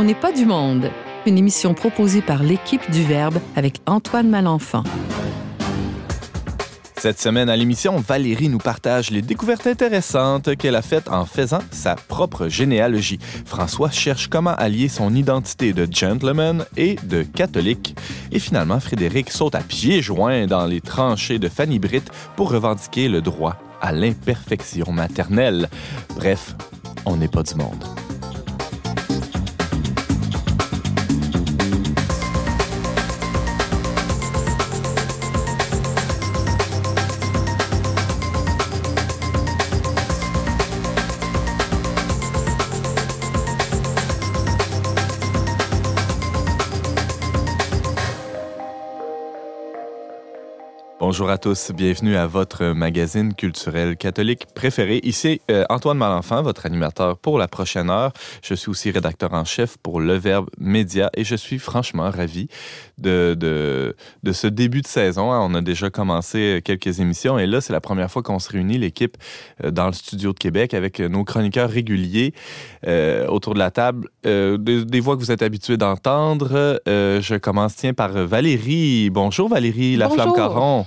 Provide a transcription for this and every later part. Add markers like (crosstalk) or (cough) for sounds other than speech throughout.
On n'est pas du monde. Une émission proposée par l'équipe du Verbe avec Antoine Malenfant. Cette semaine à l'émission, Valérie nous partage les découvertes intéressantes qu'elle a faites en faisant sa propre généalogie. François cherche comment allier son identité de gentleman et de catholique. Et finalement, Frédéric saute à pieds joints dans les tranchées de Fanny Britt pour revendiquer le droit à l'imperfection maternelle. Bref, on n'est pas du monde. Bonjour à tous, bienvenue à votre magazine culturel catholique préféré. Ici euh, Antoine Malenfant, votre animateur pour la prochaine heure. Je suis aussi rédacteur en chef pour Le Verbe Média et je suis franchement ravi de, de, de ce début de saison. On a déjà commencé quelques émissions et là, c'est la première fois qu'on se réunit, l'équipe, euh, dans le studio de Québec avec nos chroniqueurs réguliers euh, autour de la table. Euh, des, des, voix que vous êtes habitués d'entendre. Euh, je commence, tiens, par Valérie. Bonjour Valérie La Flamme Caron.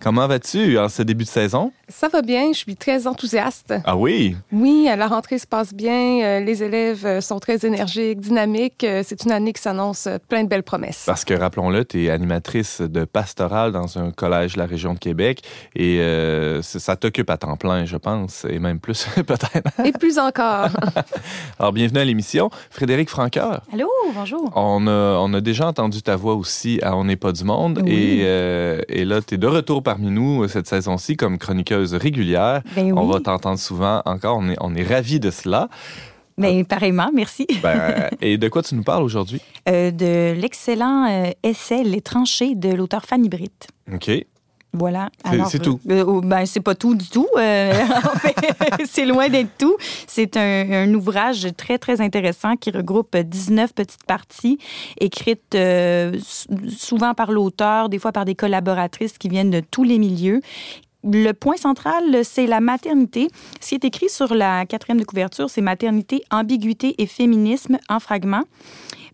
Comment vas-tu en ce début de saison? Ça va bien, je suis très enthousiaste. Ah oui? Oui, la rentrée se passe bien, euh, les élèves sont très énergiques, dynamiques. C'est une année qui s'annonce plein de belles promesses. Parce que, rappelons-le, tu es animatrice de pastorale dans un collège de la région de Québec et euh, ça t'occupe à temps plein, je pense, et même plus (laughs) peut-être. Et plus encore. (laughs) Alors, bienvenue à l'émission. Frédéric Franqueur. Allô, bonjour. On a, on a déjà entendu ta voix aussi à On n'est pas du monde Oui. et, euh, et là, tu es de retour parmi nous cette saison-ci comme chroniqueuse régulière. Ben On oui. va t'entendre souvent encore. On est, on est ravis de cela. Ben, pareillement, merci. (laughs) Ben, et de quoi tu nous parles aujourd'hui? Euh, de l'excellent euh, essai Les tranchées de l'auteur Fanny Britt. OK. Voilà. C'est- c'est tout. euh, oh, ben, c'est pas tout du tout. euh, (laughs) en fait, c'est loin d'être tout. C'est un, un ouvrage très, très intéressant qui regroupe 19 petites parties écrites euh, souvent par l'auteur, des fois par des collaboratrices qui viennent de tous les milieux. Le point central, c'est la maternité. Ce qui est écrit sur la quatrième de couverture, c'est maternité, ambiguïté et féminisme en fragments.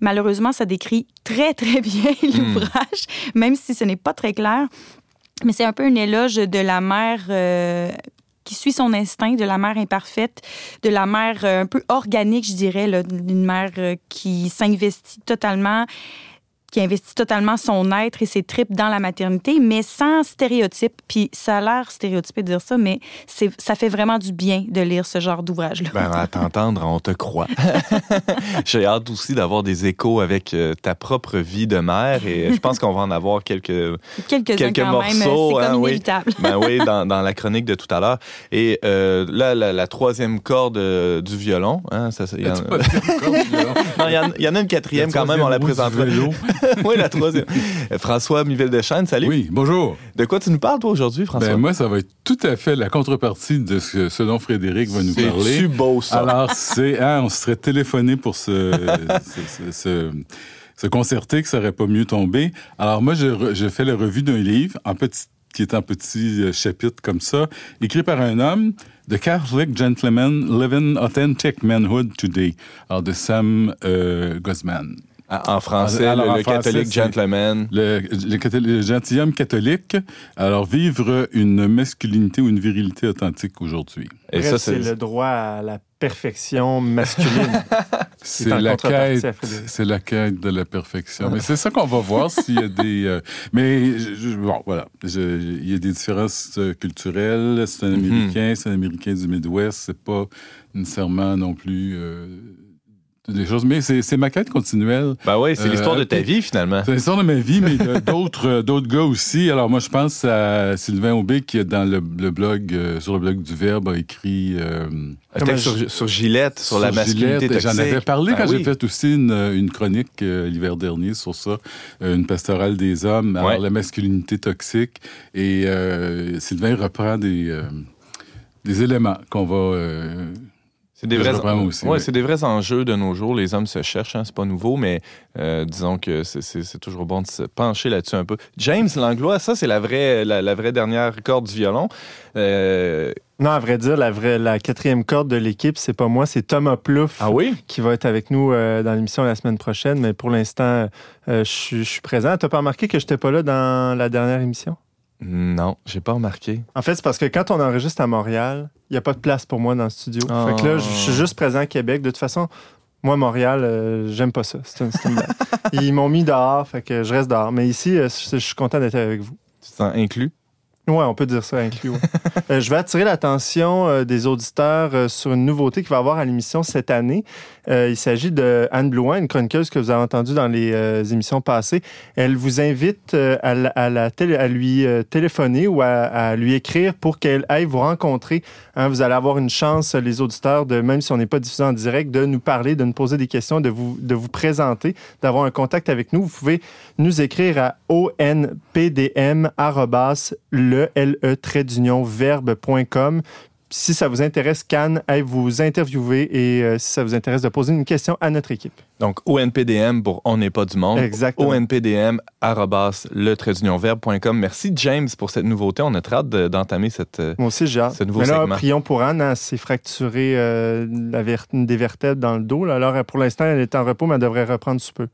Malheureusement, ça décrit très, très bien (laughs) l'ouvrage, même si ce n'est pas très clair. Mais c'est un peu un éloge de la mère euh, qui suit son instinct, de la mère imparfaite, de la mère euh, un peu organique, je dirais, d'une mère euh, qui s'investit totalement qui investit totalement son être et ses tripes dans la maternité, mais sans stéréotype. Puis ça a l'air stéréotypé de dire ça, mais ça fait vraiment du bien de lire ce genre d'ouvrage-là. Ben, à t'entendre, on te croit. (laughs) J'ai hâte aussi d'avoir des échos avec euh, ta propre vie de mère et je pense qu'on va en avoir quelques, Quelques-uns quelques quand morceaux. c'est hein, comme oui. inévitable. Ben oui, dans, dans la chronique de tout à l'heure. Et euh, là, la, la troisième corde euh, du violon. Hein, ça, ça- il y en- Non, il y, en- il y en a une quatrième quand même, on la présentera. (laughs) (laughs) oui, la troisième. François Mivelle-Deschênes, salut. Oui, bonjour. De quoi tu nous parles, toi, aujourd'hui, François? Ben, moi, ça va être tout à fait la contrepartie de ce, ce dont Frédéric va nous parler. C'est-tu beau, ça? Alors, c'est, hein, on se serait téléphoné pour se, (laughs) concerter, que ça aurait pas mieux tombé. Alors, moi, je, je fais la revue d'un livre en petit, qui est en petit euh, chapitre comme ça, écrit par un homme, The Catholic Gentleman Living Authentic Manhood Today, alors de Sam euh. Ah, En français, Alors, le, en le français, catholique gentleman. Le, le, cathol- le gentilhomme catholique, alors vivre une masculinité ou une virilité authentique aujourd'hui. Et Bref, ça, c'est c'est le droit à la perfection masculine. (laughs) C'est la quête, c'est la quête de la perfection. Mais c'est ça qu'on va voir s'il y a des. euh, mais je- je- bon, voilà, il y a des différences euh, culturelles. C'est un Mhm. Américain, c'est un Américain du Midwest. C'est pas nécessairement non plus euh, des choses. Mais c'est ma quête continuelle. Ben oui, c'est Euh, l'histoire de ta vie, finalement. C'est l'histoire de ma vie, mais (laughs) d'autres euh, d'autres gars aussi. Alors moi, je pense à Sylvain Aubé qui est dans le, le blog euh, sur le blog du Verbe a écrit euh, Un texte sur, sur Gillette, sur, la masculinité Gillette. J'en avais parlé Ben quand oui. j'ai fait aussi une, une chronique euh, l'hiver dernier sur ça, une pastorale des hommes, alors Ouais. la masculinité toxique. Et euh, Sylvain reprend des, euh, des éléments qu'on va... euh, C'est des vrais, aussi, ouais, oui. c'est des vrais enjeux de nos jours. Les hommes se cherchent, hein, c'est pas nouveau, mais euh, disons que c'est- c'est c'est toujours bon de se pencher là-dessus un peu. James Langlois, ça c'est la vraie, la, la vraie dernière corde du violon. Euh, Non, à vrai dire, la, vraie, la quatrième corde de l'équipe, c'est pas moi, c'est Thomas Plouffe Ah oui? qui va être avec nous euh, dans l'émission la semaine prochaine. Mais pour l'instant, euh, je suis- je suis présent. T'as pas remarqué que j'étais pas là dans la dernière émission? Non, j'ai pas remarqué. En fait, c'est parce que quand on enregistre à Montréal, il n'y a pas de place pour moi dans le studio. Oh. Fait que là, je suis juste présent à Québec. De toute façon, moi, Montréal, euh, j'aime pas ça. C'est une- une. (laughs) Ils m'ont mis dehors, fait que je reste dehors. Mais ici, euh, je je suis content d'être avec vous. Tu te sens inclus? Ouais, on peut dire ça inclus. ouais. Euh, je vais attirer l'attention euh, des auditeurs sur une nouveauté qu'il va y avoir à l'émission cette année. Euh, il s'agit de Anne Blouin, une chroniqueuse que vous avez entendue dans les euh, émissions passées. Elle vous invite euh, à, la- lui téléphoner ou à, lui écrire pour qu'elle aille vous rencontrer. Hein, vous allez avoir une chance, les auditeurs, de même si on n'est pas diffusé en direct, de nous parler, de nous poser des questions, de vous, de vous présenter, d'avoir un contact avec nous. Vous pouvez nous écrire à onpdm. Si ça vous intéresse, Cannes aille vous interviewer et euh, si ça vous intéresse de poser une question à notre équipe. Donc, ONPDM pour On n'est pas du monde. Exactement. ONPDM, arrobas, le verbe.com. Merci, James, pour cette nouveauté. On a très hâte de- d'entamer cette. euh, Moi aussi, j'ai hâte. Ce nouveau Mais là, segment. prions pour Anne. Elle s'est fracturé euh, la ver- une des vertèbres dans le dos. là. Alors, pour l'instant, elle est en repos, mais elle devrait reprendre sous peu.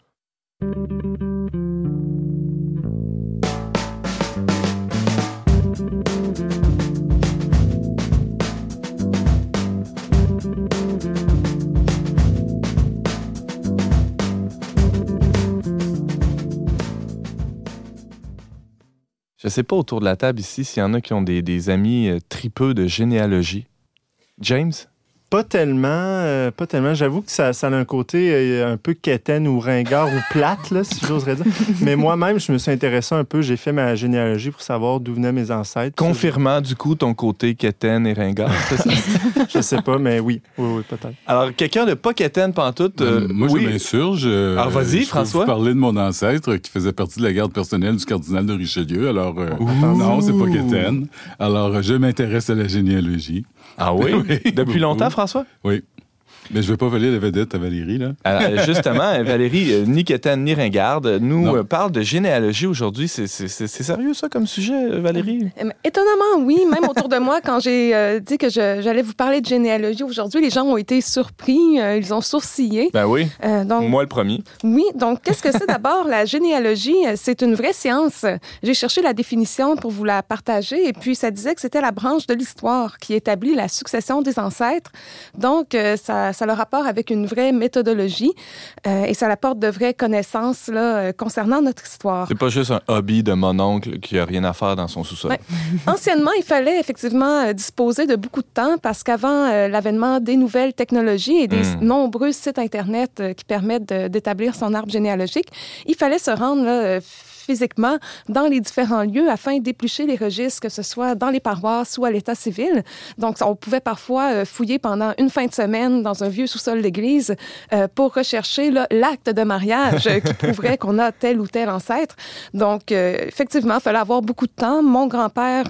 Je sais pas autour de la table ici s'il y en a qui ont des, des amis euh, tripeux de généalogie. James? Pas tellement, euh, pas tellement. J'avoue que ça, ça a un côté euh, un peu quétaine ou ringard ou plate, là, si j'oserais dire. (laughs) Mais moi-même, je me suis intéressé un peu. J'ai fait ma généalogie pour savoir d'où venaient mes ancêtres. Confirmant du coup ton côté quétaine et ringard. c'est ça? (laughs) Je sais pas, mais oui, oui, oui, peut-être. Alors, quelqu'un de pas quétaine pantoute. euh, moi, oui. je m'insurge. euh, Alors, vas-y, peux François. vous parler de mon ancêtre qui faisait partie de la garde personnelle du cardinal de Richelieu. Alors, euh, non, c'est pas Quétaine. Alors, je m'intéresse à la généalogie. Ah oui? (laughs) Oui, Depuis longtemps, François? Oui. Mais je vais pas voler la vedette à Valérie, là. Euh, justement, (laughs) Valérie, euh, ni quétaine ni ringarde, nous Non. euh, parle de généalogie aujourd'hui. C'est sérieux, ça, comme sujet, Valérie? Étonnamment, oui. Même autour de moi, quand j'ai euh, dit que j'allais vous parler de généalogie aujourd'hui, les gens ont été surpris. euh, ils ont sourcillé. Ben oui. Euh, donc, Moi, le premier. Oui, donc qu'est-ce que c'est? (laughs) D'abord la généalogie? C'est une vraie science. J'ai cherché la définition pour vous la partager et puis ça disait que c'était la branche de l'histoire qui établit la succession des ancêtres. Donc, euh, ça, ça a le rapport avec une vraie méthodologie euh, et ça apporte de vraies connaissances là, euh, concernant notre histoire. C'est pas juste un hobby de mon oncle qui a rien à faire dans son sous-sol. Ouais. (laughs) Anciennement, il fallait effectivement euh, disposer de beaucoup de temps parce qu'avant euh, l'avènement des nouvelles technologies et des Mm. nombreux sites Internet qui permettent d'établir son arbre généalogique, il fallait se rendre là, physiquement dans les différents lieux afin d'éplucher les registres, que ce soit dans les paroisses ou à l'état civil. Donc, on pouvait parfois euh, fouiller pendant une fin de semaine dans un vieux sous-sol d'église euh, pour rechercher l'acte de mariage (laughs) qui prouverait qu'on a tel ou tel ancêtre. Donc, euh, effectivement, il fallait avoir beaucoup de temps. Mon grand-père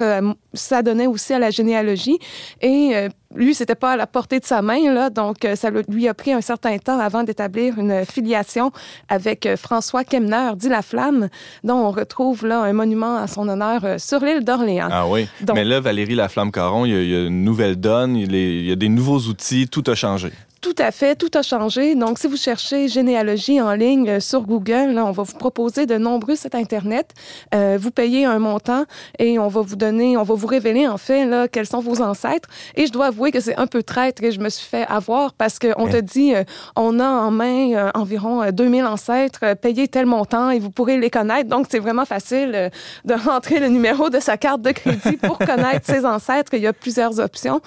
s'adonnait aussi à la généalogie et lui, c'était pas à la portée de sa main, là, donc euh, ça lui a pris un certain temps avant d'établir une filiation avec euh, François Kemner, dit la Flamme, dont on retrouve là un monument à son honneur euh, sur l'île d'Orléans. Ah oui. Donc- Mais là, Valérie Laflamme-Caron, il y, a- il y a une nouvelle donne, il y a des nouveaux outils, tout a changé. Tout à fait, tout a changé. Donc, si vous cherchez généalogie en ligne euh, sur Google, là, on va vous proposer de nombreux sites Internet. Euh, vous payez un montant et on va vous donner, on va vous révéler en fait là, quels sont vos ancêtres. Et je dois avouer que c'est un peu traître que je me suis fait avoir parce qu'on te dit, euh, on a en main environ euh, 2000 ancêtres, payez tel montant et vous pourrez les connaître. Donc, c'est vraiment facile de rentrer le numéro de sa carte de crédit pour connaître ses ancêtres. Il y a plusieurs options.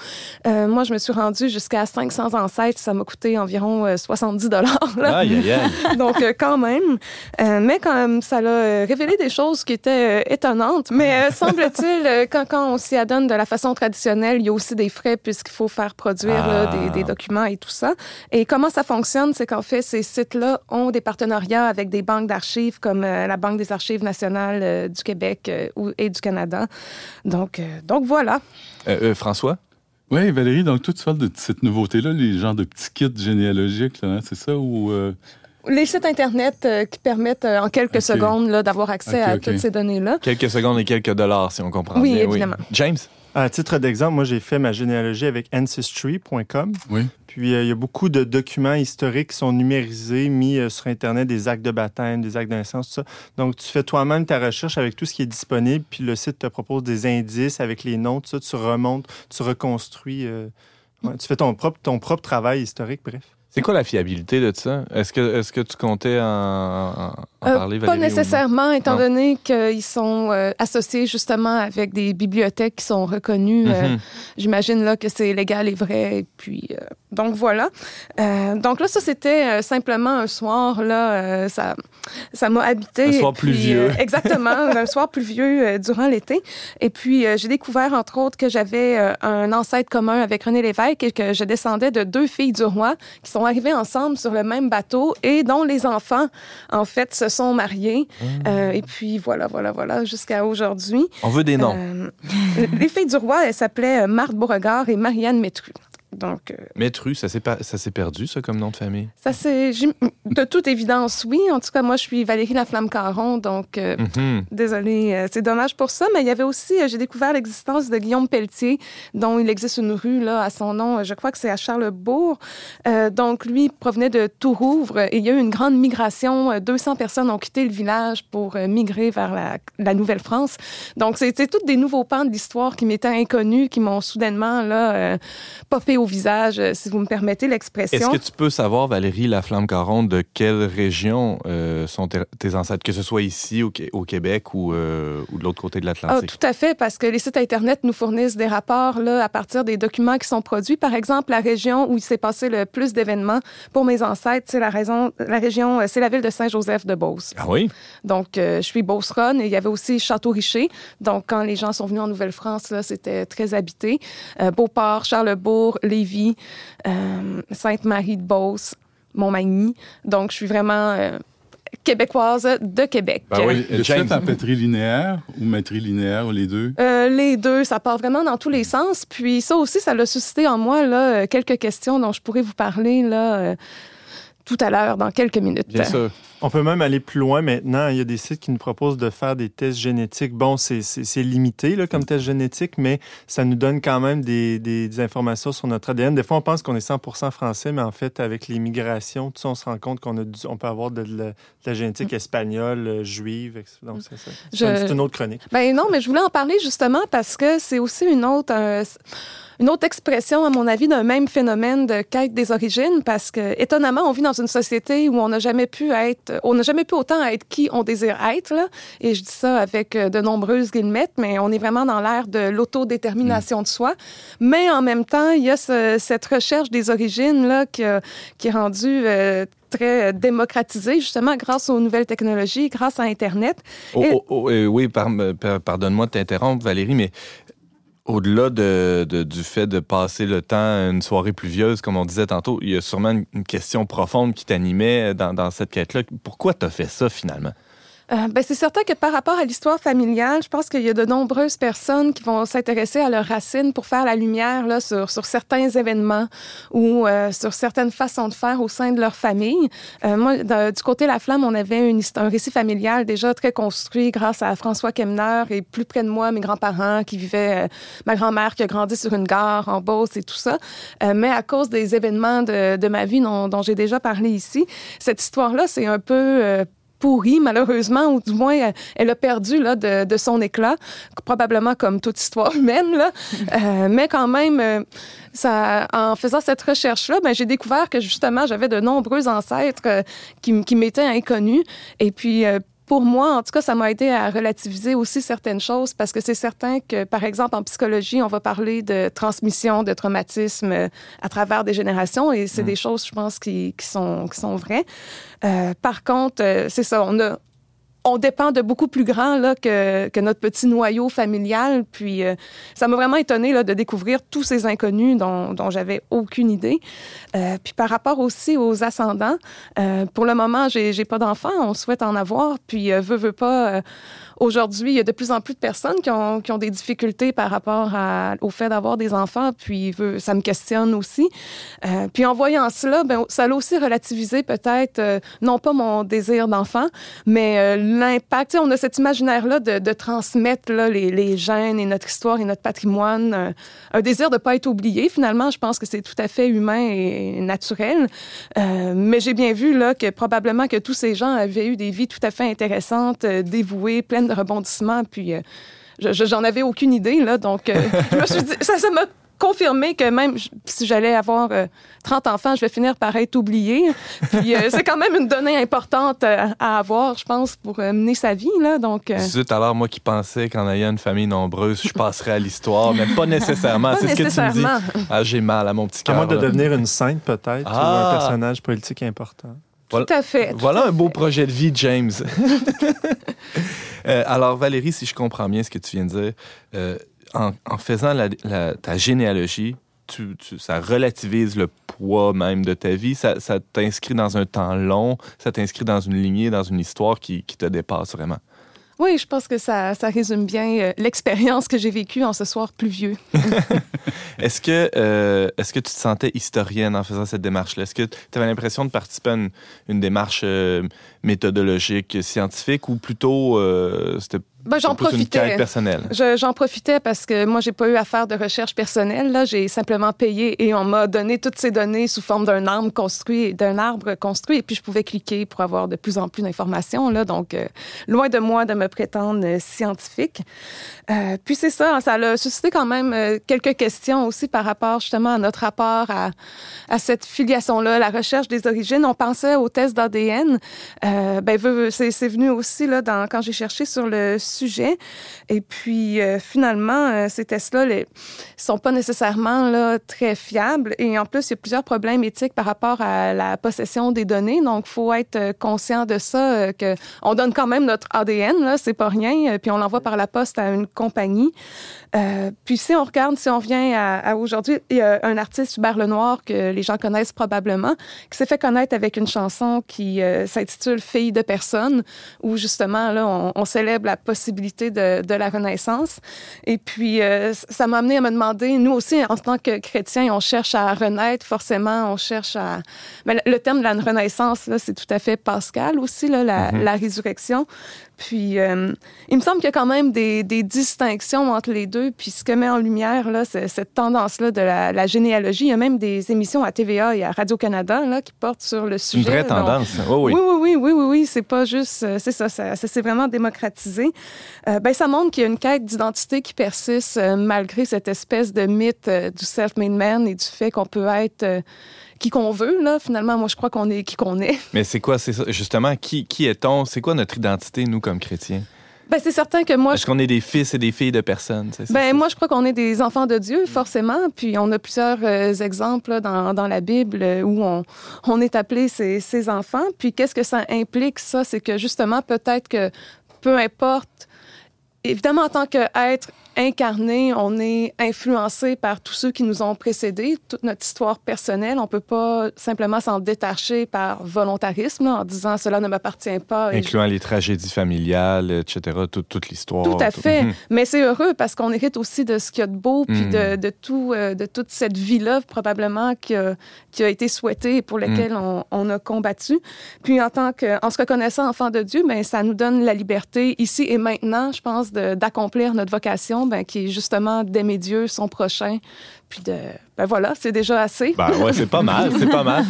Euh, moi, je me suis rendue jusqu'à 500 ancêtres. Ça m'a coûté environ euh, 70 dollars. Aïe, aïe, aïe. (laughs) Donc, euh, quand même. Euh, mais quand même, ça l'a euh, révélé des choses qui étaient euh, étonnantes. Mais euh, semble-t-il, euh, quand, quand on s'y adonne de la façon traditionnelle, il y a aussi des frais puisqu'il faut faire produire là, Ah. des, des documents et tout ça. Et comment ça fonctionne, c'est qu'en fait, ces sites-là ont des partenariats avec des banques d'archives comme euh, la Banque des archives nationales euh, du Québec euh, et du Canada. Donc, euh, donc voilà. Euh, euh, François? Oui, Valérie, donc toi, tu parles de cette nouveauté-là, les genres de petits kits généalogiques, là, hein, c'est ça? Ou, euh, Les sites Internet euh, qui permettent euh, en quelques secondes là, d'avoir accès à toutes ces données-là. Quelques secondes et quelques dollars, si on comprend Oui, bien. évidemment. James? À titre d'exemple, moi, j'ai fait ma généalogie avec ancestry.com. Oui. Puis, euh, il y a beaucoup de documents historiques qui sont numérisés, mis euh, sur Internet, des actes de baptême, des actes de naissance, tout ça. Donc, tu fais toi-même ta recherche avec tout ce qui est disponible, puis le site te propose des indices avec les noms, tout ça. Tu remontes, tu reconstruis. euh, ouais, tu fais ton propre, ton propre travail historique, bref. C'est quoi la fiabilité de ça? Est-ce que, est que tu comptais en, Euh, parler, pas Valérie? non? nécessairement, étant donné qu'ils sont euh, associés justement avec des bibliothèques qui sont reconnues. euh, Mhm. J'imagine là que c'est légal et vrai. Et puis, donc voilà. Donc là, ça c'était simplement un soir là, ça, ça m'a habité. Un soir pluvieux. exactement, (laughs) un soir pluvieux euh, durant l'été. Et puis j'ai découvert entre autres que j'avais un ancêtre commun avec René Lévesque et que je descendais de deux filles du roi qui sont arrivées ensemble sur le même bateau et dont les enfants en fait se sont mariés. Euh, et puis voilà, voilà, voilà, jusqu'à aujourd'hui. On veut des noms. Euh, (laughs) les filles du roi, elles s'appelaient euh, Marthe Beauregard et Marianne Métru. Donc, euh, ça s'est pas- ça s'est perdu, ça, comme nom de famille? ça c'est de toute évidence, oui. En tout cas, moi, je suis Valérie Laflamme-Caron, donc euh, Mhm. désolée, euh, c'est dommage pour ça. Mais il y avait aussi, euh, j'ai découvert l'existence de Guillaume Pelletier, dont il existe une rue là à son nom. Je crois que c'est à Charlebourg. Euh, donc, lui provenait de Tourouvre et il y a eu une grande migration. Euh, 200 personnes ont quitté le village pour migrer vers la, la Nouvelle-France. Donc, c'était tous des nouveaux pans de l'histoire qui m'étaient inconnus, qui m'ont soudainement là popé au visage, euh, si vous me permettez Est-ce l'expression. que tu peux savoir, Valérie Laflamme-Caron, de quelle région euh, sont tes, ancêtres, que ce soit ici au, au Québec ou, euh, ou de l'autre côté de Ah, l'Atlantique? tout à fait, parce que les sites Internet nous fournissent des rapports là, à partir des documents qui sont produits. Par exemple, la région où il s'est passé le plus d'événements pour mes ancêtres, c'est la, raison, la région, c'est la ville de Saint-Joseph de Beauce. Ah oui? Donc, euh, je suis Beauceronne et il y avait aussi Château-Richer. Donc, quand les gens sont venus en Nouvelle-France, là, c'était très habité. Beauport, Charlebourg, Lévis, euh, Sainte-Marie de Beauce, Montmagny. Donc, je suis vraiment euh, québécoise de Québec. Ben oui. James. fait en pétrilinéaire ou matrilinéaire ou les deux? Euh, les deux, ça part vraiment dans tous les sens. Puis ça aussi, ça l'a suscité en moi là, quelques questions dont je pourrais vous parler là, euh, tout à l'heure, dans quelques minutes. Bien sûr. On peut même aller plus loin maintenant. Il y a des sites qui nous proposent de faire des tests génétiques. Bon, c'est- limité là, comme test génétique, mais ça nous donne quand même des, des- des informations sur notre ADN. Des fois, on pense qu'on est 100% français, mais en fait, avec les migrations, tout ça, on se rend compte qu'on on peut avoir de, la- de la génétique espagnole, euh, juive. etc. Donc, c'est ça. C'est Je- c'est une autre chronique. Ben non, mais je voulais en parler justement parce que c'est aussi une autre, euh, une autre expression, à mon avis, d'un même phénomène de quête des origines parce que, étonnamment, on vit dans une société où on n'a jamais pu être, on n'a jamais pu autant être qui on désire être, là. Et je dis ça avec euh, de nombreuses guillemettes, mais on est vraiment dans l'ère de l'autodétermination de soi. Mais en même temps, il y a ce- cette recherche des origines, là, qui, est rendue euh, très démocratisée, justement, grâce aux nouvelles technologies, grâce à Internet. Oh, Et- oh, oh, euh, oui, par- par- pardonne-moi de t'interrompre, Valérie, mais au-delà de, du fait de passer le temps une soirée pluvieuse, comme on disait tantôt, il y a sûrement une, question profonde qui t'animait dans, dans cette quête-là. Pourquoi tu as fait ça finalement? Euh, ben, c'est certain que par rapport à l'histoire familiale, je pense qu'il y a de nombreuses personnes qui vont s'intéresser à leurs racines pour faire la lumière sur, certains événements ou euh, sur certaines façons de faire au sein de leur famille. Euh, moi, de- du côté La Flamme, on avait un récit familial déjà très construit grâce à François Kemner et plus près de moi, mes grands-parents qui vivaient, euh, ma grand-mère qui a grandi sur une gare en Beauce et tout ça. Euh, mais à cause des événements de, ma vie dont j'ai déjà parlé ici, cette histoire-là, c'est un peu... euh, pourrie, malheureusement, ou du moins, elle, elle a perdu là, de, de son éclat, probablement comme toute histoire (laughs) humaine. Là. Euh, mais quand même, euh, ça, en faisant cette recherche-là, ben, j'ai découvert que justement, j'avais de nombreux ancêtres euh, qui, qui m'étaient inconnus. Et puis, euh, pour moi, en tout cas, ça m'a aidé à relativiser aussi certaines choses parce que c'est certain que, par exemple, en psychologie, on va parler de transmission de traumatisme euh, à travers des générations et c'est des choses, je pense, qui, qui, sont, qui sont vraies. Euh, par contre, euh, c'est ça, on a on dépend de beaucoup plus grand là, que, que notre petit noyau familial. Puis euh, ça m'a vraiment étonné de découvrir tous ces inconnus dont, dont j'avais aucune idée. Euh, puis par rapport aussi aux ascendants, euh, pour le moment, j'ai pas d'enfants. On souhaite en avoir. Puis veut, veut pas. euh, Aujourd'hui, il y a de plus en plus de personnes qui ont, qui ont des difficultés par rapport à- au fait d'avoir des enfants. Puis veut- ça me questionne aussi. Euh, puis en voyant cela, ben, ça l'a aussi relativisé peut-être, euh, non pas mon désir d'enfant, mais l'impact. On a cet imaginaire-là de, transmettre les, gènes et notre histoire et notre patrimoine, un, un désir de ne pas être oublié. Finalement, je pense que c'est tout à fait humain et naturel. Euh, mais j'ai bien vu là, que probablement que tous ces gens avaient eu des vies tout à fait intéressantes, euh, dévouées, pleines de rebondissements. Puis, euh, j'en avais aucune idée. Là, donc, euh, (laughs) ça, ça m'a confirmé que même si j'allais avoir 30 euh, enfants, je vais finir par être oubliée. Puis euh, c'est quand même une donnée importante euh, à avoir, je pense, pour mener sa vie. Là, donc, Zut, alors moi qui pensais qu'en ayant une famille nombreuse, je passerais à l'histoire, mais pas nécessairement. C'est ce que tu me dis. Ah, j'ai mal à mon petit cœur. À moins de devenir une sainte, peut-être, ou un ah! personnage politique important. Tout à fait. Voilà un beau projet de vie, James. (laughs) alors, Valérie, si je comprends bien ce que tu viens de dire, en, faisant ta généalogie, tu, ça relativise le poids même de ta vie. Ça, t'inscrit dans un temps long, ça t'inscrit dans une lignée, dans une histoire qui, te dépasse vraiment. Oui, je pense que ça, ça résume bien euh, l'expérience que j'ai vécue en ce soir pluvieux. (laughs) (laughs) est-ce que, euh, est-ce que tu te sentais historienne en faisant cette démarche-là? Est-ce que tu avais l'impression de participer à une, démarche euh, méthodologique, scientifique, ou plutôt c'était ben, j'en profitais. J'en profitais parce que moi, j'ai pas eu à faire de recherche personnelle. Là, j'ai simplement payé et on m'a donné toutes ces données sous forme d'un arbre construit, d'un arbre construit, et puis je pouvais cliquer pour avoir de plus en plus d'informations. Là, donc, euh, loin de moi de me prétendre euh, scientifique. Euh, puis c'est ça, ça a suscité quand même quelques questions aussi par rapport justement à notre rapport à, à cette filiation-là, la recherche des origines. On pensait aux tests d'ADN. ben, c'est venu aussi là dans, quand j'ai cherché sur le sujet. Et puis, euh, finalement, euh, ces tests-là ne sont pas nécessairement là, très fiables. Et en plus, il y a plusieurs problèmes éthiques par rapport à la possession des données. Donc, il faut être euh, conscient de ça, que on donne quand même notre ADN, là, c'est pas rien, puis on l'envoie par la poste à une compagnie. puis, si on regarde, si on revient à, aujourd'hui, il y a un artiste, Hubert Lenoir, que les gens connaissent probablement, qui s'est fait connaître avec une chanson qui s'intitule Fille de personne, où justement, là, on, on célèbre la possibilité de, la Renaissance. Et puis, euh, ça m'a amené à me demander, nous aussi, en tant que chrétiens, on cherche à renaître, forcément, on cherche à... Mais le terme de la Renaissance, c'est tout à fait Pascal aussi, là, la, mm-hmm. la résurrection. Puis, euh, il me semble qu'il y a quand même des, distinctions entre les deux. Puis, ce que met en lumière, là, cette tendance-là de la, généalogie. Il y a même des émissions à TVA et à Radio-Canada là, qui portent sur le sujet. Une vraie tendance. oui, oui. Oui, oui, oui, oui, C'est pas juste... Euh, c'est ça, ça, s'est vraiment démocratisé. Euh, ben, ça montre qu'il y a une quête d'identité qui persiste malgré cette espèce de mythe du self-made man et du fait qu'on peut être qui qu'on veut. Là. Finalement, moi, je crois qu'on est qui qu'on est. (laughs) Mais c'est quoi, c'est justement, qui, qui est-on? C'est quoi notre identité, nous, comme chrétiens? Ben, c'est certain que moi. Est-ce qu'on est des fils et des filles de personnes? Ben, moi, je crois qu'on est des enfants de Dieu, forcément. Puis on a plusieurs euh, exemples dans, dans, la Bible où on, on est appelé ces, ces enfants. Puis qu'est-ce que ça implique, ça? C'est que justement, peut-être que peu importe évidemment, en tant qu'être incarné, on est influencé par tous ceux qui nous ont précédés, toute notre histoire personnelle. On peut pas simplement s'en détacher par volontarisme en disant cela ne m'appartient pas. Incluant les tragédies familiales, etc., toute, l'histoire. Tout à fait. Mhm. Mais c'est heureux parce qu'on hérite aussi de ce qu'il y a de beau, puis de, mhm. tout, euh, de toute cette vie-là, probablement, qui a, qui a été souhaitée et pour laquelle mhm. on, a combattu. Puis en tant que, en se reconnaissant enfant de Dieu, mais ben, ça nous donne la liberté ici et maintenant, je pense, d'accomplir notre vocation ben, qui est justement d'aimer Dieu, son prochain, puis de ben voilà, c'est déjà assez. Ben ouais, c'est pas mal, c'est pas mal.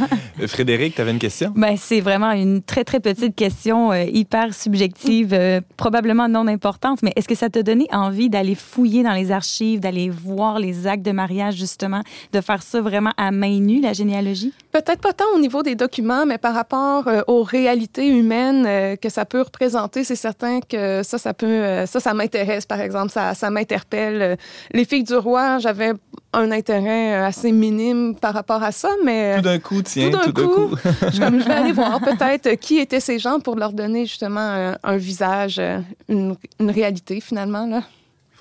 Frédéric, tu avais une question? Ben, c'est vraiment une très, très petite question, euh, hyper subjective, euh, probablement non importante, mais est-ce que ça t'a donné envie d'aller fouiller dans les archives, d'aller voir les actes de mariage, justement, de faire ça vraiment à main nue, la généalogie? Peut-être pas tant au niveau des documents, mais par rapport euh, aux réalités humaines que ça peut représenter, c'est certain que ça, ça peut, ça, ça m'intéresse, par exemple, ça, ça m'interpelle. Les filles du roi, j'avais un intérêt euh, assez minime par rapport à ça, mais... Tout d'un coup, tiens, tout d'un coup. (laughs) je, vais aller (laughs) voir peut-être qui étaient ces gens pour leur donner justement un, visage, une, une réalité finalement. Là.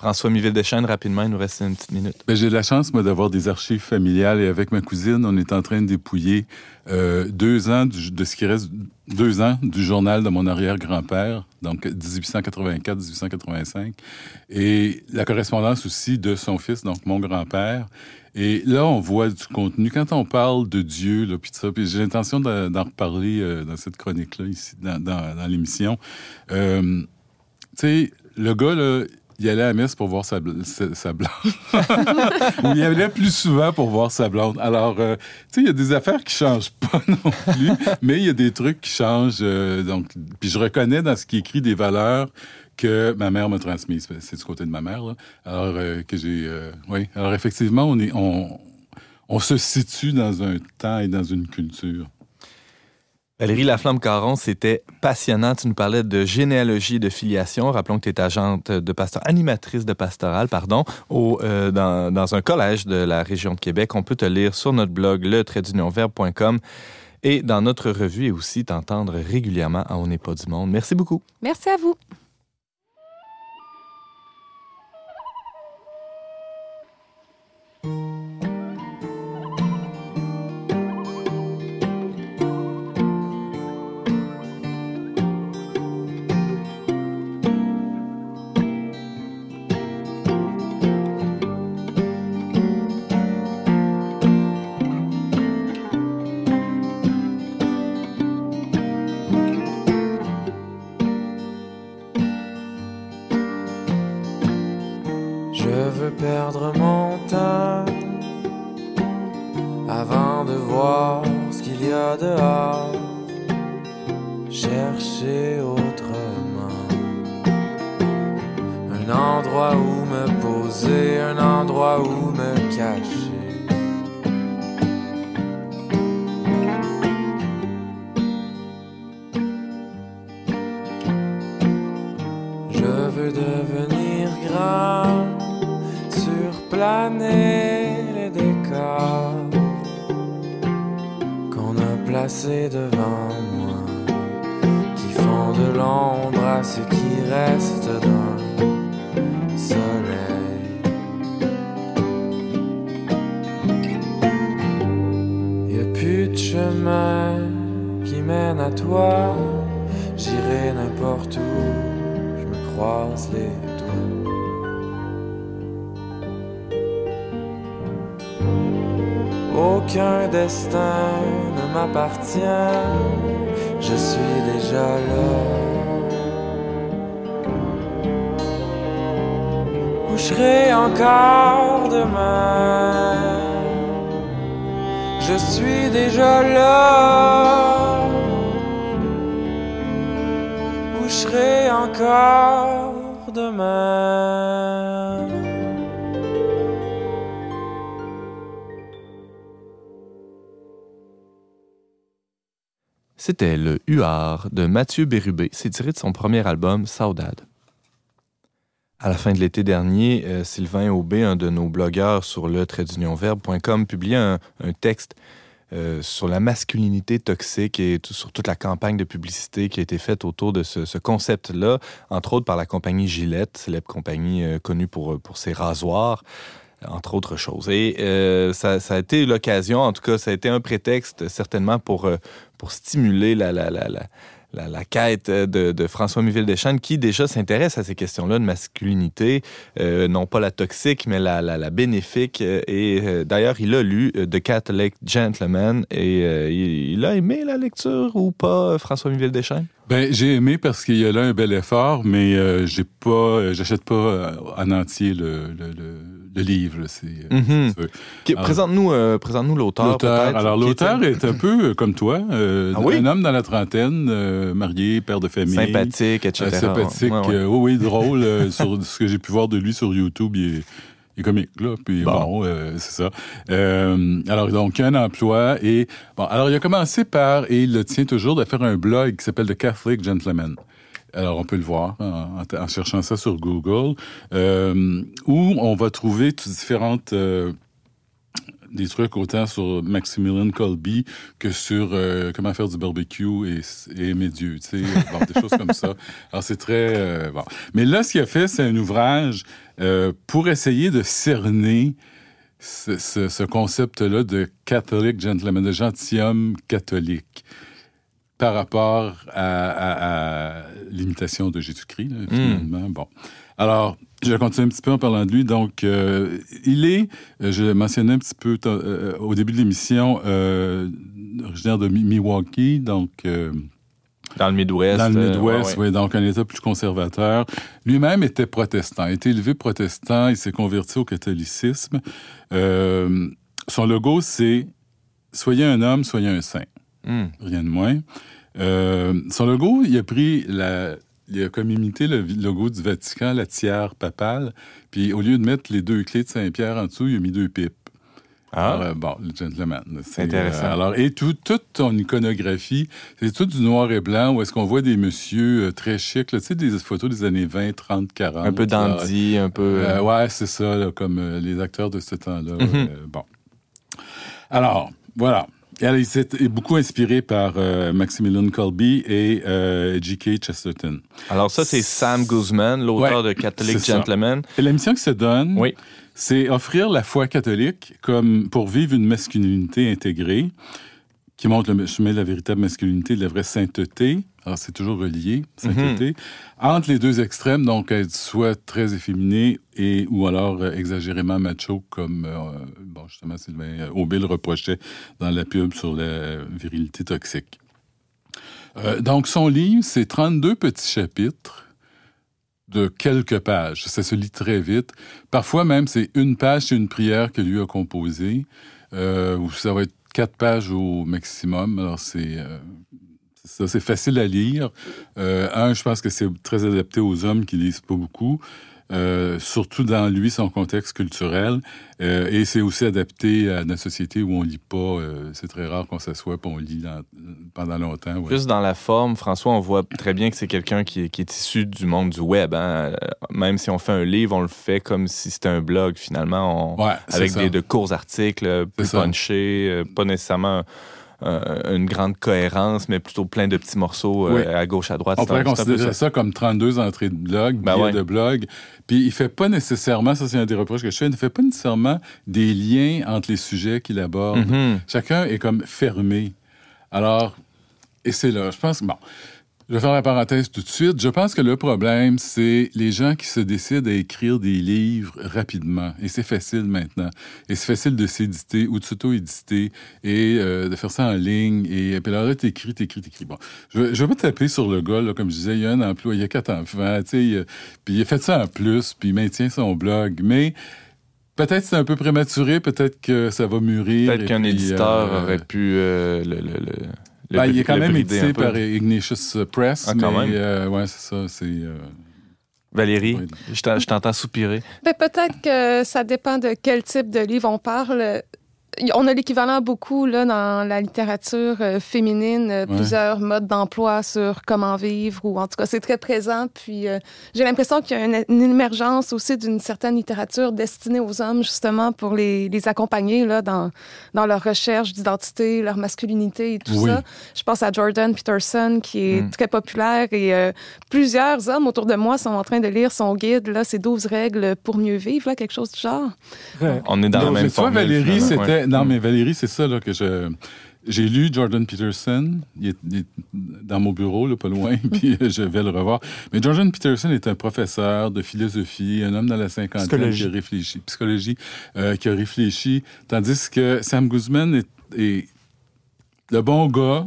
François Miville-Deschênes, rapidement, il nous reste une petite minute. Ben, j'ai la chance, moi, d'avoir des archives familiales et avec ma cousine, on est en train de dépouiller euh, deux ans du, de ce qui reste, deux ans du journal de mon arrière-grand-père, donc 1884-1885, et la correspondance aussi de son fils, donc mon grand-père. Et là, on voit du contenu. Quand on parle de Dieu, là, puis ça, puis j'ai l'intention d'en reparler euh, dans cette chronique-là, ici, dans, l'émission. Euh, tu sais, le gars, là, il allait à messe pour voir sa, sa, sa blonde. (laughs) Ou il allait plus souvent pour voir sa blonde. Alors, euh, tu sais, il y a des affaires qui changent pas (laughs) non plus, mais il y a des trucs qui changent. Euh, donc, puis je reconnais dans ce qui écrit des valeurs que ma mère m'a transmises. C'est du côté de ma mère, là. Alors, euh, que j'ai... oui. Alors, effectivement, on, est, on, on se situe dans un temps et dans une culture. Valérie Laflamme-Caron, c'était passionnant. Tu nous parlais de généalogie et de filiation. Rappelons que tu es agente de pasteur, animatrice de pastorale, pardon, au, euh, dans, un collège de la région de Québec. On peut te lire sur notre blog, le et dans notre revue et aussi t'entendre régulièrement à On n'est pas du monde. Merci beaucoup. Merci à vous. Veux devenir grand planer les décors qu'on a placés devant moi, qui font de l'ombre à ce qui reste le soleil. Y a plus de chemin qui mène à toi, j'irai n'importe où, Aucun destin ne m'appartient, je suis déjà là. Où encore demain, je suis déjà là. Où encore C'était le Huard de Mathieu Bérubé. C'est tiré de son premier album, Saudade. À la fin de l'été dernier, euh, Sylvain Aubé, un de nos blogueurs sur le traitdunionverbe.com, publiait un texte euh, sur la masculinité toxique et sur toute la campagne de publicité qui a été faite autour de ce, ce concept-là, entre autres par la compagnie Gillette, célèbre compagnie euh, connue pour, pour ses rasoirs entre autres choses. Et euh, ça, a été l'occasion, en tout cas, ça a été un prétexte certainement pour, euh, pour stimuler la, la, la, la quête de, de François Miville-Deschênes, qui déjà s'intéresse à ces questions-là de masculinité, euh, non pas la toxique, mais la, bénéfique. Et euh, d'ailleurs, il a lu The Catholic Gentleman et euh, il, a aimé la lecture ou pas, François Miville-Deschênes? Ben, j'ai aimé parce qu'il y a là un bel effort, mais euh, j'ai pas, j'achète pas en entier le, le livre. C'est, mm -hmm. okay, présente-nous, euh, présente-nous l'auteur. L'auteur. Alors l'auteur est, est, un peu comme toi, euh, ah oui? un homme dans la trentaine, euh, marié, père de famille, sympathique, etc. sympathique, ouais, ouais. oui, oui, drôle. sur (laughs) ce que j'ai pu voir de lui sur YouTube, il est il est comique, là. Puis bon, bon euh, c'est ça. Euh, alors, donc, un emploi. Et bon, alors, il a commencé par, et il le tient toujours, de faire un blog qui s'appelle The Catholic Gentleman. Alors, on peut le voir en, en cherchant ça sur Google, euh, où on va trouver différentes des trucs autant sur Maximilian Colby que sur euh, comment faire du barbecue et, et Dieu, tu sais, des choses comme ça. Alors, c'est très... euh, bon. Mais là, ce qu'il a fait, c'est un ouvrage euh, pour essayer de cerner ce, ce- ce concept-là de catholic gentleman, de gentilhomme catholique par rapport à, à- à l'imitation de Jésus-Christ, là, finalement. Bon. Alors, je vais continuer un petit peu en parlant de lui. Donc, euh, il est, euh, je l'ai mentionné un petit peu euh, au début de l'émission, euh, originaire de Mi- Milwaukee, donc Dans le Midwest. dans le Midwest, ouais, ouais. oui, donc un État plus conservateur. Lui-même était protestant, été élevé protestant, il s'est converti au catholicisme. Son logo, c'est « Soyez un homme, soyez un saint ». Hmm. rien de moins. Euh, son logo, il a pris la. Il a comme imité le logo du Vatican, la tiare papale, puis au lieu de mettre les deux clés de Saint-Pierre en dessous, il a mis deux pipes. Ah, Alors, euh, bon, le gentleman. c'est, Intéressant. euh, alors, et tout, toute ton iconographie, c'est tout du noir et blanc, où est-ce qu'on voit des messieurs euh, très chics, là, tu sais, des photos des années 20, 30, 40. un peu dandy, un peu... Ouais, c'est ça, là, comme les acteurs de ce temps-là. Euh, bon. Alors, voilà. Elle, il s'est beaucoup inspiré par euh, Maximilian Colby et euh, G.K. Chesterton. Alors ça, c'est Sam Guzman, l'auteur Ouais, de Catholic ça. Gentleman. Et la mission qui se donne, Oui. c'est offrir la foi catholique comme pour vivre une masculinité intégrée qui montre le chemin de la véritable masculinité, de la vraie sainteté. Alors, c'est toujours relié, sainteté. Entre les deux extrêmes, donc être soit très efféminé et ou alors euh, exagérément macho, comme, euh, bon, justement, Sylvain euh, Aubé le reprochait dans la pub sur la virilité toxique. Euh, donc, son livre, c'est 32 petits chapitres de quelques pages. Ça se lit très vite. Parfois même, c'est une page, c'est une prière que lui a composée. Euh, ça va être quatre pages au maximum. Alors, c'est... euh, ça, c'est facile à lire. Euh, un, je pense que c'est très adapté aux hommes qui lisent pas beaucoup, euh, surtout dans lui, son contexte culturel. Euh, et c'est aussi adapté à notre société où on lit pas. euh, c'est très rare qu'on s'assoit et on lit dans- pendant longtemps. ouais. Juste dans la forme, François, on voit très bien que c'est quelqu'un qui, est- qui est issu du monde du web. hein. Même si on fait un livre, on le fait comme si c'était un blog, finalement. On- Ouais, avec ça. des, de courts articles, plus punchés, pas nécessairement euh, une grande cohérence, mais plutôt plein de petits morceaux euh, Oui. à gauche, à droite. On pourrait considérer ça. ça comme 32 entrées de blog, Ben ouais. de blog. Puis il fait pas nécessairement, ça c'est un des reproches que je fais, il ne fait pas nécessairement des liens entre les sujets qu'il aborde. Mhm. Chacun est comme fermé. Alors, et c'est là, je pense, bon, je vais faire la parenthèse tout de suite. Je pense que le problème, c'est les gens qui se décident à écrire des livres rapidement. Et c'est facile maintenant. Et c'est facile de s'éditer ou de s'auto-éditer et euh, de faire ça en ligne. Et puis alors là, t'écris, t'écris, t'écris. Bon, je, vais- je vais pas taper sur le gars, là, comme je disais, il y a un emploi, il y a quatre enfants, tu sais, il a- puis il a fait ça en plus, puis il maintient son blog. Mais peut-être c'est un peu prématuré, peut-être que ça va mûrir. Peut-être qu'un puis, éditeur euh, aurait pu euh, le, le- le- le ben, il est quand même édité par Ignatius Press, Ah, quand mais même? euh, ouais, c'est ça, c'est... euh, Valérie, je t'entends soupirer. Ben, peut-être que ça dépend de quel type de livre on parle. On a l'équivalent beaucoup là, dans la littérature euh, féminine, euh, Ouais. plusieurs modes d'emploi sur comment vivre, ou en tout cas, c'est très présent. Puis euh, j'ai l'impression qu'il y a une, une émergence aussi d'une certaine littérature destinée aux hommes, justement, pour les, les accompagner là, dans, dans leur recherche d'identité, leur masculinité et tout Oui. ça. Je pense à Jordan Peterson, qui est Mm. très populaire, et euh, plusieurs hommes autour de moi sont en train de lire son guide, là, ses 12 règles pour mieux vivre, là, quelque chose du genre. On est dans Donc, la même formule, Valérie, c'était... Non, Mm. mais Valérie, c'est ça là, que je... J'ai lu Jordan Peterson, il est, il est dans mon bureau, là, pas loin, (laughs) puis euh, je vais le revoir. Mais Jordan Peterson est un professeur de philosophie, un homme dans la cinquantaine Psychologie. qui a réfléchi, psychologie, euh, qui a réfléchi, tandis que Sam Guzman est, est le bon gars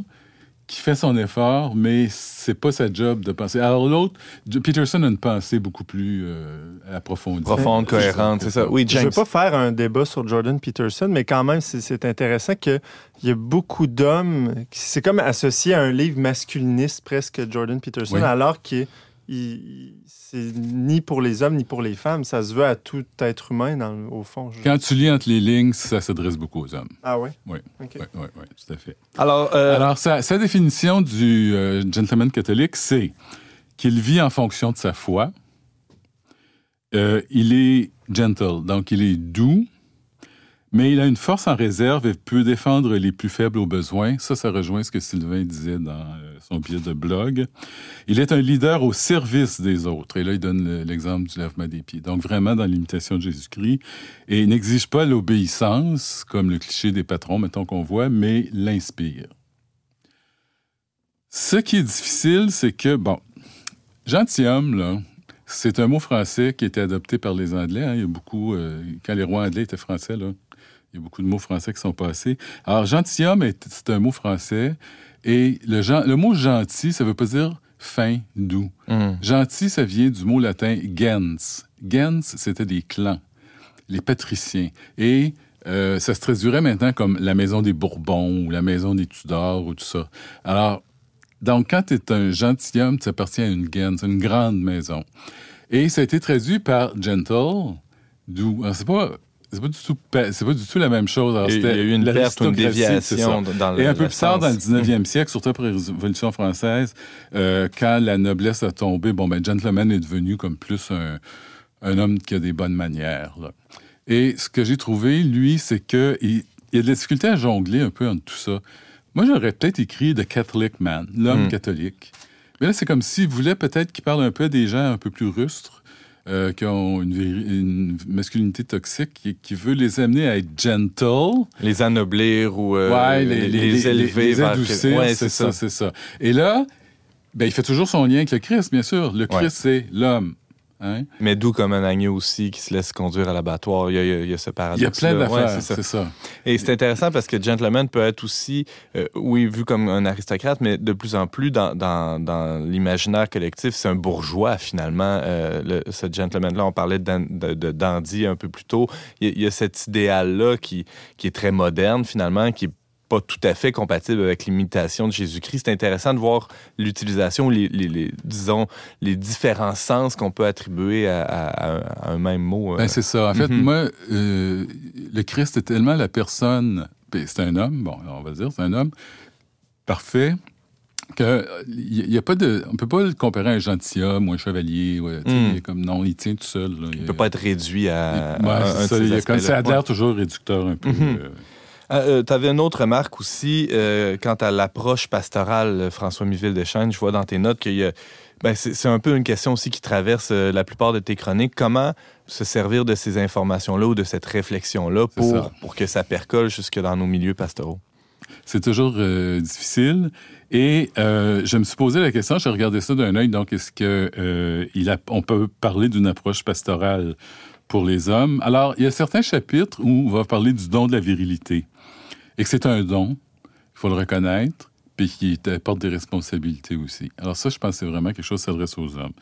qui fait son effort, mais c'est pas sa job de penser. Alors l'autre, Peterson a une pensée beaucoup plus euh, approfondie. Profonde, cohérente, c'est ça. Oui, Je ne James. veux pas faire un débat sur Jordan Peterson, mais quand même, c'est- intéressant qu'il y a beaucoup d'hommes. qui- C'est comme associé à un livre masculiniste presque, Jordan Peterson, Oui. alors que c'est ni pour les hommes ni pour les femmes. Ça se veut à tout être humain, dans au fond. Je- Quand tu lis entre les lignes, ça s'adresse beaucoup aux hommes. Ah oui? Oui, OK. oui, oui, oui, tout à fait. Alors, euh, Alors, sa, sa définition du euh, gentleman catholique, c'est qu'il vit en fonction de sa foi. Euh, il est gentle, donc il est doux, Mais il a une force en réserve et peut défendre les plus faibles au besoin. Ça, ça rejoint ce que Sylvain disait dans euh, son billet de blog. Il est un leader au service des autres. Et là, il donne l'exemple du lavement des pieds. Donc, vraiment dans l'imitation de Jésus-Christ. Et il n'exige pas l'obéissance, comme le cliché des patrons, mettons qu'on voit, mais l'inspire. Ce qui est difficile, c'est que, bon, gentilhomme, c'est un mot français qui a été adopté par les Anglais. Hein. Il y a beaucoup, euh, quand les rois anglais étaient français, là, il y a beaucoup de mots français qui sont passés. Alors, gentilhomme, c'est un mot français. Et le, le mot gentil, ça veut pas dire fin, doux. Mm. Gentil, ça vient du mot latin gens. Gens, c'était des clans, les patriciens. Et euh, ça se traduirait maintenant comme la maison des Bourbons ou la maison des Tudors ou tout ça. Alors, donc, quand tu es un gentilhomme, tu appartiens à une gens, une grande maison. Et ça a été traduit par gentle, doux. Alors, c'est pas c'est pas du tout c'est pas du tout la même chose. Alors, il y a eu une perte ou une déviation dans le Et un peu plus tard, dans le 19e siècle, surtout après la Révolution française, euh, quand la noblesse a tombé, bon, ben, gentleman est devenu comme plus un, un homme qui a des bonnes manières. Là. Et ce que j'ai trouvé, lui, c'est qu'il il y a de la difficulté à jongler un peu entre tout ça. Moi, j'aurais peut-être écrit The Catholic Man, l'homme Mm. catholique. Mais là, c'est comme s'il voulait peut-être qu'il parle un peu à des gens un peu plus rustres, euh, qui ont une, masculinité toxique, et qui veut les amener à être gentle. Les anoblir ou euh, ouais, les, les élever les vers... adoucir, Ouais, c'est ça, c'est ça. Et là, ben, il fait toujours son lien avec le Christ, bien sûr. Le Christ, Ouais. c'est l'homme. Hein? Mais doux comme un agneau aussi qui se laisse conduire à l'abattoir. Il y a, il y ce paradoxe. Il y a plein d'affaires, c'est ça. Et c'est intéressant parce que gentleman peut être aussi, euh, oui, vu comme un aristocrate, mais de plus en plus dans, dans, dans l'imaginaire collectif, c'est un bourgeois finalement. Euh, le- ce gentleman-là, on parlait de, dan- de, de dandy un peu plus tôt. Il y a, il y a cet idéal-là qui, qui est très moderne finalement, qui est pas tout à fait compatible avec l'imitation de Jésus-Christ. C'est intéressant de voir l'utilisation, les, les- les- disons, les différents sens qu'on peut attribuer à, à- à un même mot. euh. Ben, c'est ça. En fait, Mhm. moi, euh, le Christ est tellement la personne. ben, C'est un homme, bon, on va dire, c'est un homme parfait. Que, il y a pas de, on peut pas le comparer à un gentilhomme ou un chevalier. ouais, Mm. il est comme, non, il tient tout seul. là. il peut pas être réduit à, Ouais, à un- ça. il y a comme, ça a l'air toujours réducteur un peu. Mhm. euh, tu avais une autre remarque aussi euh, quant à l'approche pastorale, euh, François Miville-Deschênes. Je vois dans tes notes qu'il y a. Ben, c'est un peu une question aussi qui traverse euh, la plupart de tes chroniques. Comment se servir de ces informations-là ou de cette réflexion-là pour, pour que ça percole jusque dans nos milieux pastoraux? C'est toujours euh, difficile. Et euh, je me suis posé la question, j'ai regardé ça d'un œil, donc est-ce que euh, il a, on peut parler d'une approche pastorale pour les hommes? Alors, il y a certains chapitres où on va parler du don de la virilité. Et que c'est un don, il faut le reconnaître, puis qui apporte des responsabilités aussi. Alors ça, je pense que c'est vraiment quelque chose qui s'adresse aux hommes.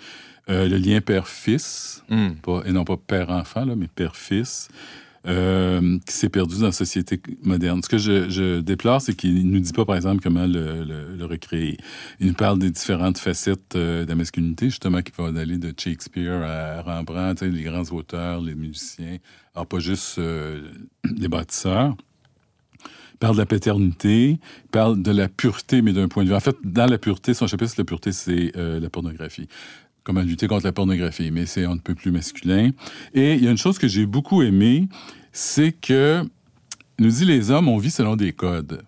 Euh, le lien père-fils, Hmm. et non pas père-enfant, là, mais père-fils, euh, qui s'est perdu dans la société moderne. Ce que je, je déplore, c'est qu'il ne nous dit pas, par exemple, comment le, le- le recréer. Il nous parle des différentes facettes euh, de la masculinité, justement, qui vont aller de Shakespeare à Rembrandt, les grands auteurs, les musiciens, alors pas juste les bâtisseurs. Parle de la paternité, parle de la pureté, mais d'un point de vue. En fait, dans la pureté, son chapitre, la pureté, c'est euh, la pornographie. Comment lutter contre la pornographie, mais c'est un peu plus masculin. Et il y a une chose que j'ai beaucoup aimée, c'est que nous dit les hommes, on vit selon des codes.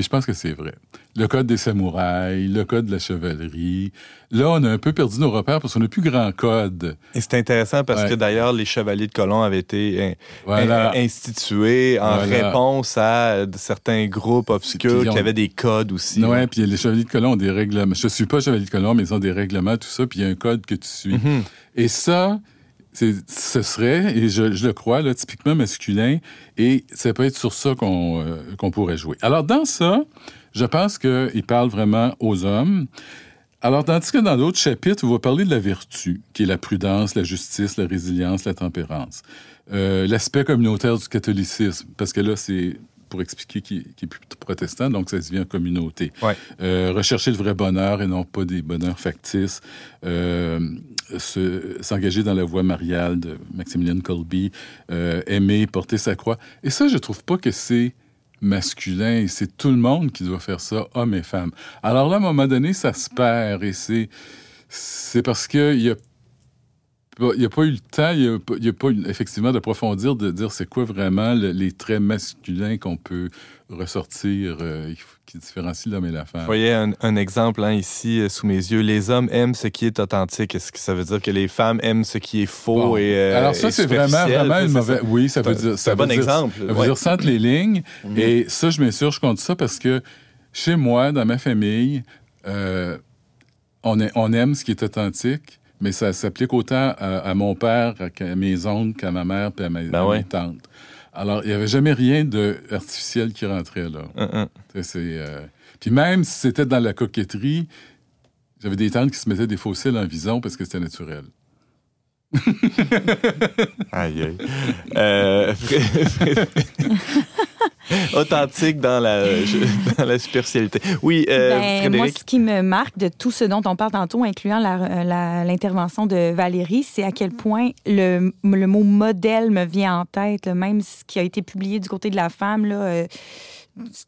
Puis je pense que c'est vrai. Le code des samouraïs, le code de la chevalerie. Là, on a un peu perdu nos repères parce qu'on n'a plus grand code. Et c'est intéressant parce Ouais. que d'ailleurs, les chevaliers de colon avaient été Voilà. institués en Voilà. réponse à certains groupes obscurs qui avaient des codes aussi. Ouais, puis les chevaliers de colon ont des règlements. Je suis pas chevalier de colon, mais ils ont des règlements, tout ça, puis il y a un code que tu suis. Mhm. Et ça, ce serait, et je, le crois, là, typiquement masculin, et ça peut être sur ça qu'on euh, pourrait jouer. Alors, dans ça, je pense qu'il parle vraiment aux hommes. Alors, tandis que dans d'autres chapitres, on va parler de la vertu, qui est la prudence, la justice, la résilience, la tempérance. Euh, L'aspect communautaire du catholicisme, parce que là, c'est pour expliquer qui, qui est plus protestant, donc ça se vient en communauté. Ouais. Euh, rechercher le vrai bonheur et non pas des bonheurs factices. Euh, se- S'engager dans la voie mariale de Maximilian Colby. Euh, aimer, porter sa croix. Et ça, je trouve pas que c'est masculin. C'est tout le monde qui doit faire ça, hommes et femmes. Alors là, à un moment donné, ça se perd et c'est c'est parce que il y a Bon, Il n'y a pas eu le temps, il n'y a, pas- il y a pas eu, effectivement d'approfondir, de dire c'est quoi vraiment le- les traits masculins qu'on peut ressortir, euh, qui différencient l'homme et la femme. Vous voyez un, un exemple hein, ici euh, sous mes yeux. Les hommes aiment ce qui est authentique. Est-ce que ça veut dire que les femmes aiment ce qui est faux Bon. et euh, Alors ça, c'est vraiment, vraiment une mauvaise... Oui, ça veut dire... c'est un veut bon dire- exemple, Ça veut ouais. dire centre les lignes. Mhm. Et ça, je m'insurge contre ça parce que chez moi, dans ma famille, euh, on, est- on aime ce qui est authentique, mais ça s'applique autant à, à mon père, qu'à mes oncles, qu'à ma mère, puis à, mes- Ben à ouais. mes tantes. Alors, il n'y avait jamais rien d'artificiel qui rentrait là. Hum, hum. C'est, euh, Puis même si c'était dans la coquetterie, j'avais des tantes qui se mettaient des fossiles en vison parce que c'était naturel. (laughs) Aïe, aïe. Euh, (laughs) (laughs) (laughs) Authentique dans la, (laughs) dans la superficialité. Oui, euh, Ben, moi, Frédéric? ce qui me marque de tout ce dont on parle tantôt, incluant la- l'intervention de Valérie, c'est à quel point le, le mot modèle me vient en tête, là, même ce qui a été publié du côté de la femme, là, euh,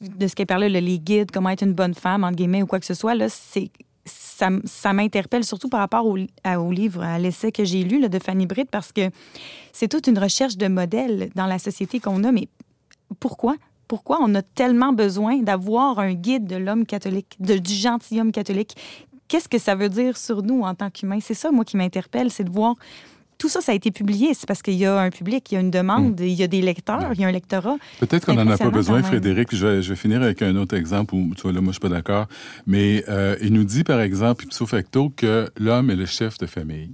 de ce qu'elle parlait, les guides, comment être une bonne femme, entre guillemets, ou quoi que ce soit, là, c'est ça, m'interpelle surtout par rapport au, à- au livre, à l'essai que j'ai lu là, de Fanny Britt, parce que c'est toute une recherche de modèles dans la société qu'on a. Mais pourquoi? Pourquoi on a tellement besoin d'avoir un guide de l'homme catholique, de- du gentilhomme catholique? Qu'est-ce que ça veut dire sur nous en tant qu'humains? C'est ça, moi, qui m'interpelle, c'est de voir... Tout ça, ça a été publié. C'est parce qu'il y a un public, il y a une demande, il y a des lecteurs, il y a un lectorat. Peut-être qu'on n'en a pas besoin. Frédéric. Je vais, je vais finir avec un autre exemple où, tu vois, là, moi, je suis pas d'accord. Mais euh, il nous dit, par exemple, ipso facto, que l'homme est le chef de famille.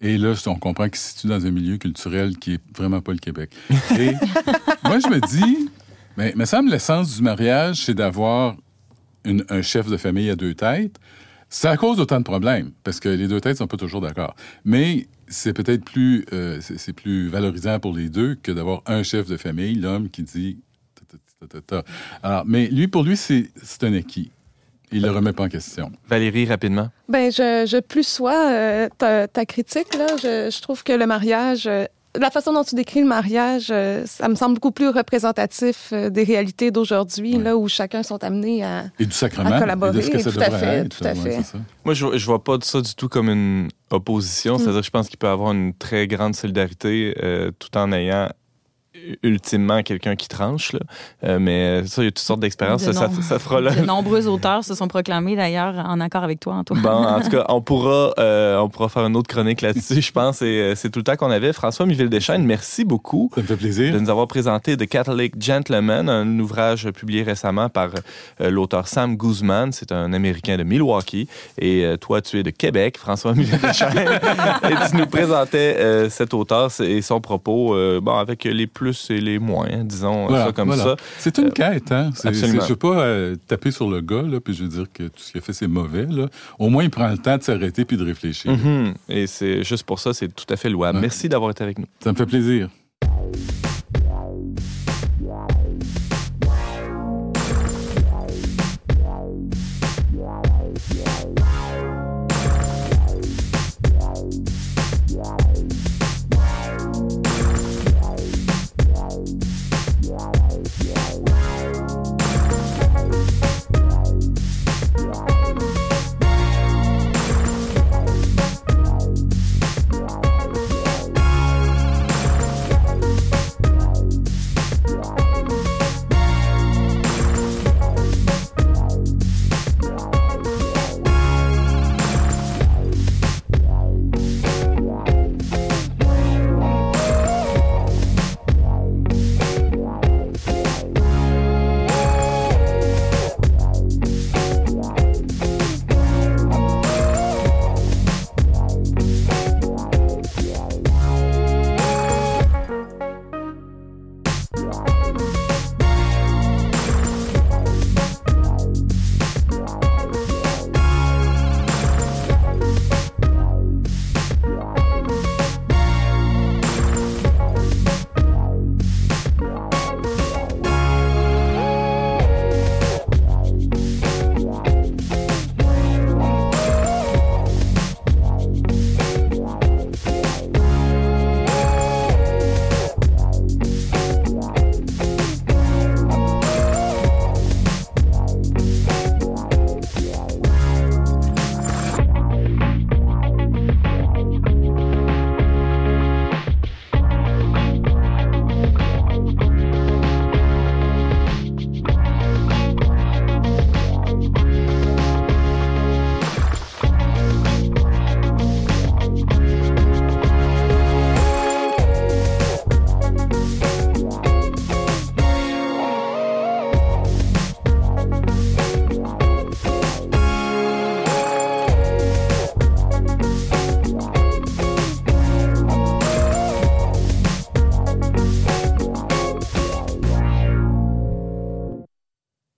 Et là, on comprend qu'il se situe dans un milieu culturel qui est vraiment pas le Québec. Et (laughs) moi, je me dis, mais me semble l'essence du mariage, c'est d'avoir une- un chef de famille à deux têtes. Ça cause autant de problèmes, parce que les deux têtes sont pas toujours d'accord. Mais c'est peut-être plus, euh, c'est plus valorisant pour les deux que d'avoir un chef de famille, l'homme qui dit... ta, ta, ta, ta, ta. Alors, mais lui, pour lui, c'est c'est un acquis. Il le remet pas en question. Valérie, rapidement. Ben, je, je plus sois euh, ta, ta critique, là. Je, je trouve que le mariage, euh, la façon dont tu décris le mariage, euh, ça me semble beaucoup plus représentatif euh, des réalités d'aujourd'hui, Ouais. là, où chacun sont amenés à... Et du sacrement, À collaborer, et de ce que ça tout à fait, être. tout à fait. Moi, je, je vois pas ça du tout comme une opposition. Mm. C'est-à-dire que je pense qu'il peut y avoir une très grande solidarité euh, tout en ayant ultimement quelqu'un qui tranche. Là. Euh, mais ça, il y a toutes sortes d'expériences. De Ça, ça, nom- ça fera là. De nombreux auteurs se sont proclamés d'ailleurs en accord avec toi, Antoine. Bon, en tout (laughs) cas, on pourra, euh, on pourra faire une autre chronique là-dessus, je pense. Et euh, c'est tout le temps qu'on avait. François Miville-Deschênes, merci beaucoup Ça me fait plaisir. de nous avoir présenté The Catholic Gentleman, un ouvrage publié récemment par euh, l'auteur Sam Guzman. C'est un Américain de Milwaukee. Et euh, toi, tu es de Québec, François Miville-Deschênes. (laughs) et tu nous présentais euh, cet auteur et son propos, euh, bon, avec les plus et les moins, hein, disons Voilà, ça comme voilà. ça. C'est une Euh, quête, hein? C'est- absolument. c'est- Je veux pas euh, taper sur le gars, là, puis je veux dire que tout ce qu'il a fait, c'est mauvais, là. Au moins, il prend le temps de s'arrêter puis de réfléchir. Mhm. Et c'est juste pour ça, c'est tout à fait louable. Ouais. Merci d'avoir été avec nous. Ça me fait plaisir.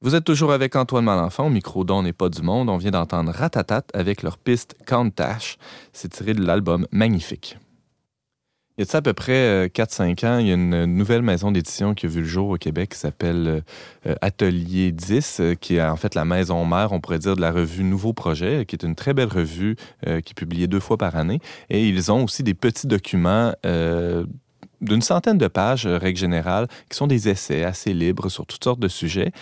Vous êtes toujours avec Antoine Malenfant, au micro d'On n'est pas du monde. On vient d'entendre Ratatat avec leur piste Count-Tash. C'est tiré de l'album Magnifique. Il y a de ça à peu près 4-5 ans, il y a une nouvelle maison d'édition qui a vu le jour au Québec qui s'appelle euh, Atelier 10, euh, qui est en fait la maison mère, on pourrait dire, de la revue Nouveau Projet, qui est une très belle revue euh, qui est publiée deux fois par année. Et ils ont aussi des petits documents d'une centaine de pages, règle générale, qui sont des essais assez libres sur toutes sortes de sujets.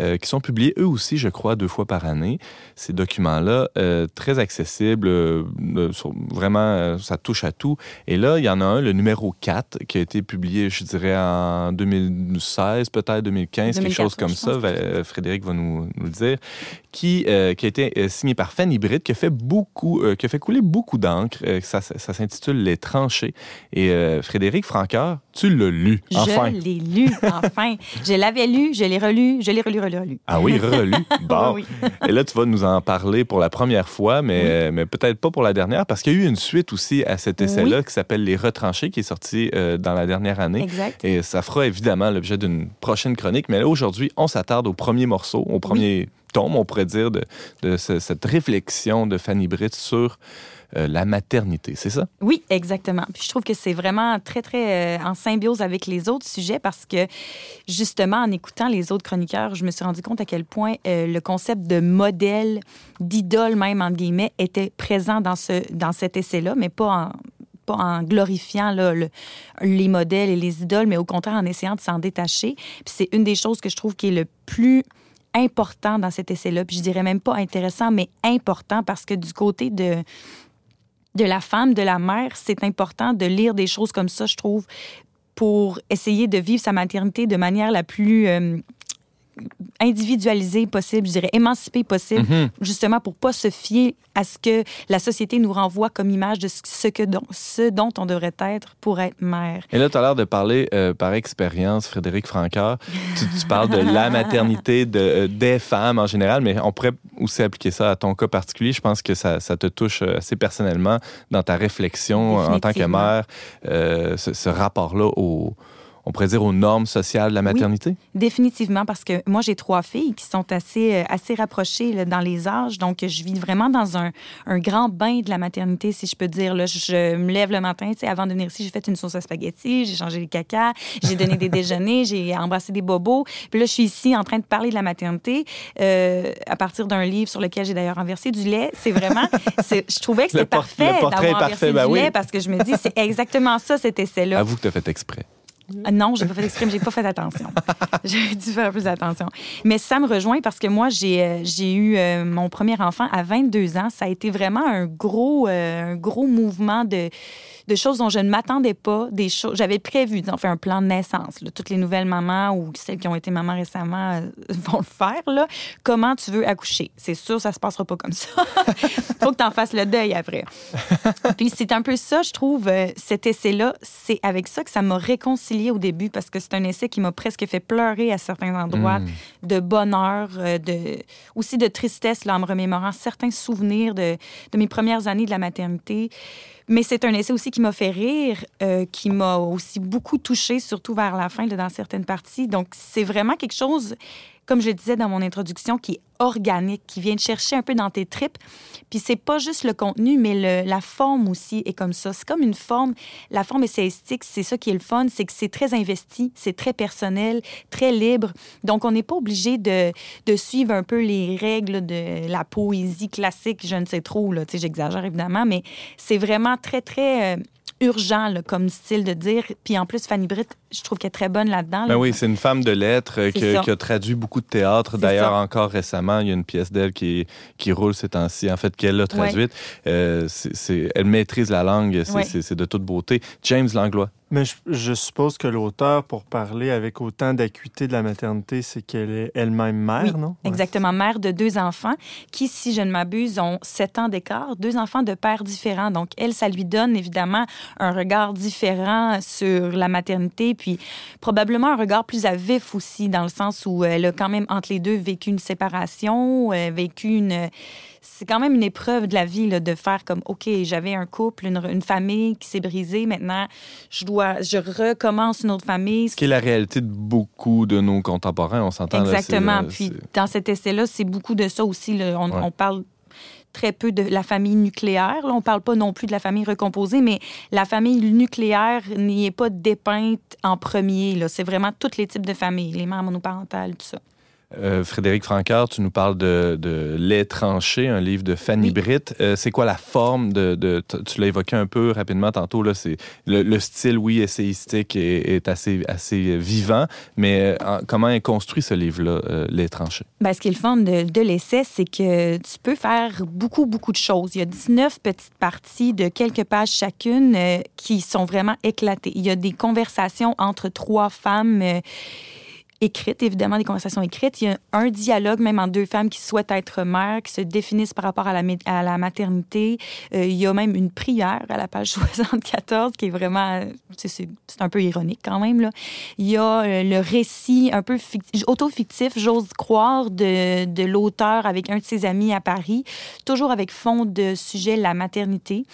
Euh, qui sont publiés eux aussi, je crois, deux fois par année. Ces documents-là, euh, très accessibles, euh, vraiment, ça touche à tout. Et là, il y en a un, le numéro 4, qui a été publié, je dirais, en 2016, peut-être 2015, quelque chose comme ça. Frédéric va nous, nous, le dire. Qui, qui a été signé par Fanny Britt, qui a fait beaucoup, qui a fait couler beaucoup d'encre. ça, ça s'intitule Les tranchées. Et Frédéric Francoeur, tu l'as lu, enfin. Je l'ai lu, (laughs) enfin. je l'avais lu, je l'ai relu, je l'ai relu, relu. Ah oui, relu. (laughs) Bon. Et là, tu vas nous en parler pour la première fois, mais, mais peut-être pas pour la dernière, parce qu'il y a eu une suite aussi à cet essai-là qui s'appelle Les Retranchés, qui est sorti euh, dans la dernière année. Exact. Et ça fera évidemment l'objet d'une prochaine chronique. Mais là, aujourd'hui, on s'attarde au premier morceau, au premier tome, on pourrait dire, de, de cette réflexion de Fanny Britt sur euh, la maternité, c'est ça? Oui, exactement. Puis je trouve que c'est vraiment très, très euh, en symbiose avec les autres sujets parce que, justement, en écoutant les autres chroniqueurs, je me suis rendu compte à quel point euh, le concept de modèle, d'idole même, entre guillemets, était présent dans, ce, dans cet essai-là, mais pas en, pas en glorifiant les modèles et les idoles, mais au contraire en essayant de s'en détacher. Puis c'est une des choses que je trouve qui est le plus important dans cet essai-là. Puis je dirais même pas intéressant, mais important parce que du côté de, de la femme, de la mère, c'est important de lire des choses comme ça, je trouve, pour essayer de vivre sa maternité de manière la plus euh, individualisé possible, je dirais émancipé possible, mhm. justement pour pas se fier à ce que la société nous renvoie comme image de ce, que ce dont on devrait être pour être mère. Et là, tu as l'air de parler euh, par expérience, Frédéric Francoeur. tu, parles de la maternité de, euh, des femmes en général, mais on pourrait aussi appliquer ça à ton cas particulier. Je pense que ça, ça te touche euh, assez personnellement dans ta réflexion en tant que mère, ce, ce rapport-là au on pourrait dire, aux normes sociales de la maternité? définitivement, parce que moi, j'ai trois filles qui sont assez, euh, assez rapprochées dans les âges. Donc, je vis vraiment dans un, un, grand bain de la maternité, si je peux dire. Là, je, me lève le matin, avant de venir ici, j'ai fait une sauce à spaghetti, j'ai changé les caca, j'ai donné des (laughs) déjeuners, j'ai embrassé des bobos. Puis là, je suis ici en train de parler de la maternité euh, à partir d'un livre sur lequel j'ai d'ailleurs renversé du lait. C'est vraiment... (laughs) je trouvais que c'était parfait d'avoir renversé du lait parce que je me dis, c'est exactement ça, cet essai-là. Avoue que tu as fait exprès. Ah non, j'ai pas fait d'exprime, j'ai pas fait attention. (laughs) j'ai dû faire plus attention. Mais ça me rejoint parce que moi, j'ai, euh, eu euh, mon premier enfant à 22 ans. Ça a été vraiment un gros, euh, un gros mouvement de, de choses dont je ne m'attendais pas, des choses. J'avais prévu, disons, faire un plan de naissance. Toutes les nouvelles mamans ou celles qui ont été mamans récemment (laughs) vont le faire. Là. Comment tu veux accoucher? C'est sûr, ça se passera pas comme ça. (laughs) Faut que tu en fasses le deuil après. (laughs) Puis c'est un peu ça, je trouve, cet essai-là. C'est avec ça que ça m'a réconcilié au début parce que c'est un essai qui m'a presque fait pleurer à certains endroits, hmm. de bonheur, euh, de, aussi de tristesse là, en me remémorant certains souvenirs de, de mes premières années de la maternité. Mais c'est un essai aussi qui m'a fait rire, euh, qui m'a aussi beaucoup touché, surtout vers la fin, dans certaines parties. Donc, c'est vraiment quelque chose comme je le disais dans mon introduction, qui est organique, qui vient te chercher un peu dans tes tripes. Puis c'est pas juste le contenu, mais la forme aussi est comme ça. C'est comme une forme. La forme essayistique, c'est ça qui est le fun, c'est que c'est très investi, c'est très personnel, très libre. Donc on n'est pas obligé de, de, suivre un peu les règles de la poésie classique, je ne sais trop, là, j'exagère évidemment, mais c'est vraiment très, très... Urgent comme style de dire. Puis en plus, Fanny Britt, je trouve qu'elle est très bonne là-dedans. Ben oui, c'est une femme de lettres euh, qui, a traduit beaucoup de théâtre. D'ailleurs, encore récemment, il y a une pièce d'elle qui, qui roule ces temps-ci, en fait, qu'elle a traduite. Euh, elle maîtrise la langue, c'est de toute beauté. James Langlois. Mais je, suppose que l'auteur, pour parler avec autant d'acuité de la maternité, c'est qu'elle est elle-même mère, non? Exactement, mère de deux enfants qui, si je ne m'abuse, ont sept ans d'écart, deux enfants de pères différents. Donc, elle, ça lui donne évidemment un regard différent sur la maternité, puis probablement un regard plus à vif aussi, dans le sens où elle a quand même, entre les deux, vécu une séparation, euh, vécu une c'est quand même une épreuve de la vie là, de faire comme, OK, j'avais un couple, une, une famille qui s'est brisée. Maintenant, je dois, je recommence une autre famille. Ce qui est la réalité de beaucoup de nos contemporains, on s'entend. Exactement. euh, Puis dans cet essai-là, c'est beaucoup de ça aussi. là. On, Ouais. on parle très peu de la famille nucléaire. Là. On parle pas non plus de la famille recomposée, mais la famille nucléaire n'y est pas dépeinte en premier. C'est vraiment tous les types de familles, les mères monoparentales, tout ça. Euh, Frédéric Francard, tu nous parles de, de Les tranchés, un livre de Fanny Oui. Britt. Euh, c'est quoi la forme de... tu l'as évoqué un peu rapidement tantôt. Là, c'est le, le style, oui, essayistique est, est assez, assez vivant, mais euh, en- comment est construit ce livre-là, euh, Les tranchés? Ben, ce qui est le fun de, de l'essai, c'est que tu peux faire beaucoup, beaucoup de choses. Il y a 19 petites parties de quelques pages chacune qui sont vraiment éclatées. Il y a des conversations entre trois femmes écrites, évidemment, des conversations écrites. Il y a un dialogue même entre deux femmes qui souhaitent être mères, qui se définissent par rapport à la, à la maternité. Euh, il y a même une prière à la page (laughs) 74 qui est vraiment... C'est un peu ironique quand même, là. Il y a euh, le récit un peu fict- auto-fictif, j'ose croire, de, de l'auteur avec un de ses amis à Paris, toujours avec fond de sujet la maternité.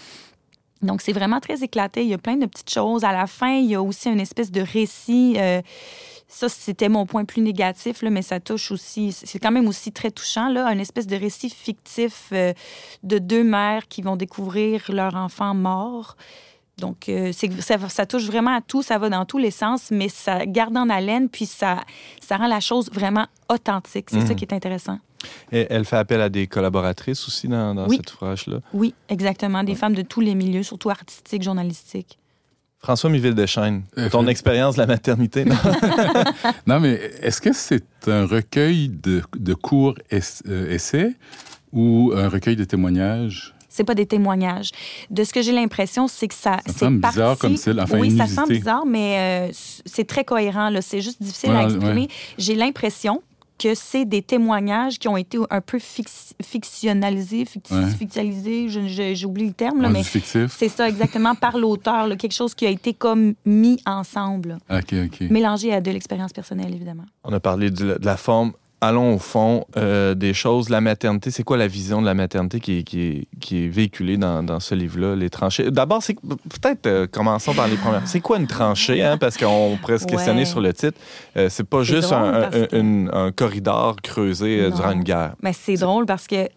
Donc, c'est vraiment très éclaté. Il y a plein de petites choses. À la fin, il y a aussi une espèce de récit. euh, ça, c'était mon point plus négatif, là, mais ça touche aussi. C'est quand même aussi très touchant, là, un espèce de récit fictif euh, de deux mères qui vont découvrir leur enfant mort. Donc, euh, ça, ça touche vraiment à tout, ça va dans tous les sens, mais ça garde en haleine, puis ça, ça rend la chose vraiment authentique. C'est ça Mhm. qui est intéressant. Et elle fait appel à des collaboratrices aussi dans, dans Oui. cet ouvrage-là? Oui, exactement. Des femmes de tous les milieux, surtout artistiques, journalistiques. François Miville-Deschênes, Euh, ton expérience de la maternité, non? (laughs) Non, mais est-ce que c'est un recueil de, de courts euh, essais ou un recueil de témoignages? C'est pas des témoignages. De ce que j'ai l'impression, c'est que ça. Ça c'est semble bizarre comme style, enfin, Oui, ça semble bizarre, mais euh, c'est très cohérent. là. C'est juste difficile à exprimer. ouais. J'ai l'impression que c'est des témoignages qui ont été un peu fix- fictionnalisés, ficti- Ouais. fictionnalisés, oublié le terme, là, mais c'est ça exactement par (laughs) l'auteur, quelque chose qui a été comme mis ensemble, OK, OK. mélangé à de l'expérience personnelle, évidemment. On a parlé de la, de la forme. Allons au fond euh, des choses. La maternité, c'est quoi la vision de la maternité qui est, qui est, qui est véhiculée dans, dans ce livre-là, Les tranchées? D'abord, c'est peut-être, euh, commençons par les premières. C'est quoi une tranchée? Hein? Parce qu'on pourrait se questionner Ouais. sur le titre. Euh, c'est pas juste drôle un, un- que- une- un corridor creusé euh, durant une guerre. Mais c'est drôle parce que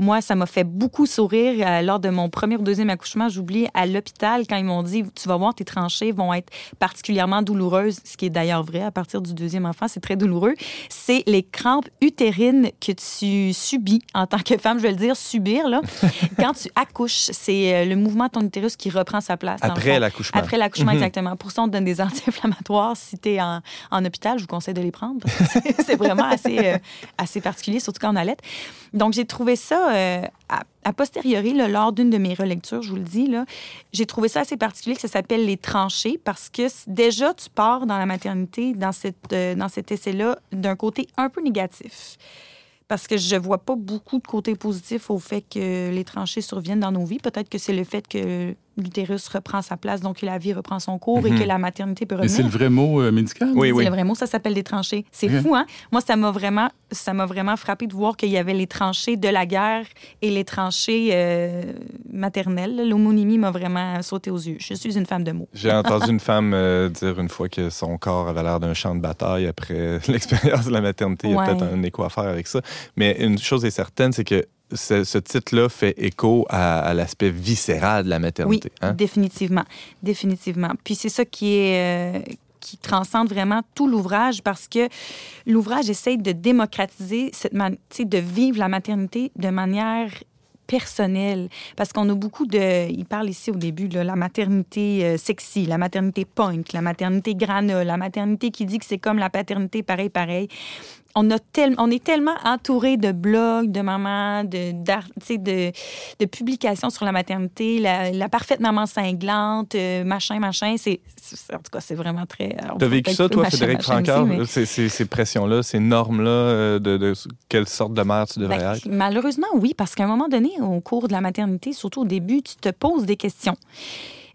moi, ça m'a fait beaucoup sourire lors de mon premier ou deuxième accouchement. J'oublie à l'hôpital quand ils m'ont dit Tu vas voir, tes tranchées vont être particulièrement douloureuses, ce qui est d'ailleurs vrai à partir du deuxième enfant, c'est très douloureux. C'est les crampes utérines que tu subis en tant que femme, je vais le dire, subir, là. (laughs) quand tu accouches, c'est euh, le mouvement de ton utérus qui reprend sa place. Après l'accouchement. Après l'accouchement, Mhm. exactement. Pour ça, on te donne des (laughs) anti-inflammatoires. Si tu es en, en hôpital, je vous conseille de les prendre (laughs) c'est vraiment assez, euh, assez particulier, surtout quand on allait. Donc, j'ai trouvé ça, euh, à, a posteriori, là, lors d'une de mes relectures, je vous le dis, j'ai trouvé ça assez particulier que ça s'appelle Les tranchées parce que déjà, tu pars dans la maternité, dans, cette, euh, dans cet essai-là, d'un côté un peu négatif. Parce que je vois pas beaucoup de côté positif au fait que les tranchées surviennent dans nos vies. Peut-être que c'est le fait que l'utérus reprend sa place, donc que la vie reprend son cours et Mhm. que la maternité peut Mais revenir. c'est le vrai mot euh, médical? Oui, C'est oui. le vrai mot, ça s'appelle des tranchées. C'est fou, hein? Moi, ça m'a vraiment, ça m'a vraiment frappé de voir qu'il y avait les tranchées de la guerre et les tranchées euh, maternelles. L'homonymie m'a vraiment sauté aux yeux. Je suis une femme de mots. J'ai entendu (laughs) une femme euh, dire une fois que son corps avait l'air d'un champ de bataille après (laughs) l'expérience de la maternité. Il y a Ouais. peut-être un écho à faire avec ça. Mais une chose est certaine, c'est que ce, ce titre-là fait écho à, à l'aspect viscéral de la Oui, maternité. hein? définitivement. Définitivement. Puis c'est ça qui est. euh, qui transcende vraiment tout l'ouvrage parce que l'ouvrage essaye de démocratiser cette de vivre la maternité de manière personnelle parce qu'on a beaucoup de il parle ici au début de la maternité euh, sexy la maternité punk la maternité grana la maternité qui dit que c'est comme la paternité pareil pareil on, a tel- on est tellement entouré de blogs, de mamans, de, de, de publications sur la maternité, la, la parfaite maman cinglante, euh, machin, machin. C'est, en tout cas, c'est vraiment très. euh, T'as vécu ça, toi, machin, Frédéric Francard? mais- Ces, ces- ces pressions-là, ces normes-là, euh, de, de quelle sorte de mère tu devrais Ben, être? Malheureusement, oui, parce qu'à un moment donné, au cours de la maternité, surtout au début, tu te poses des questions.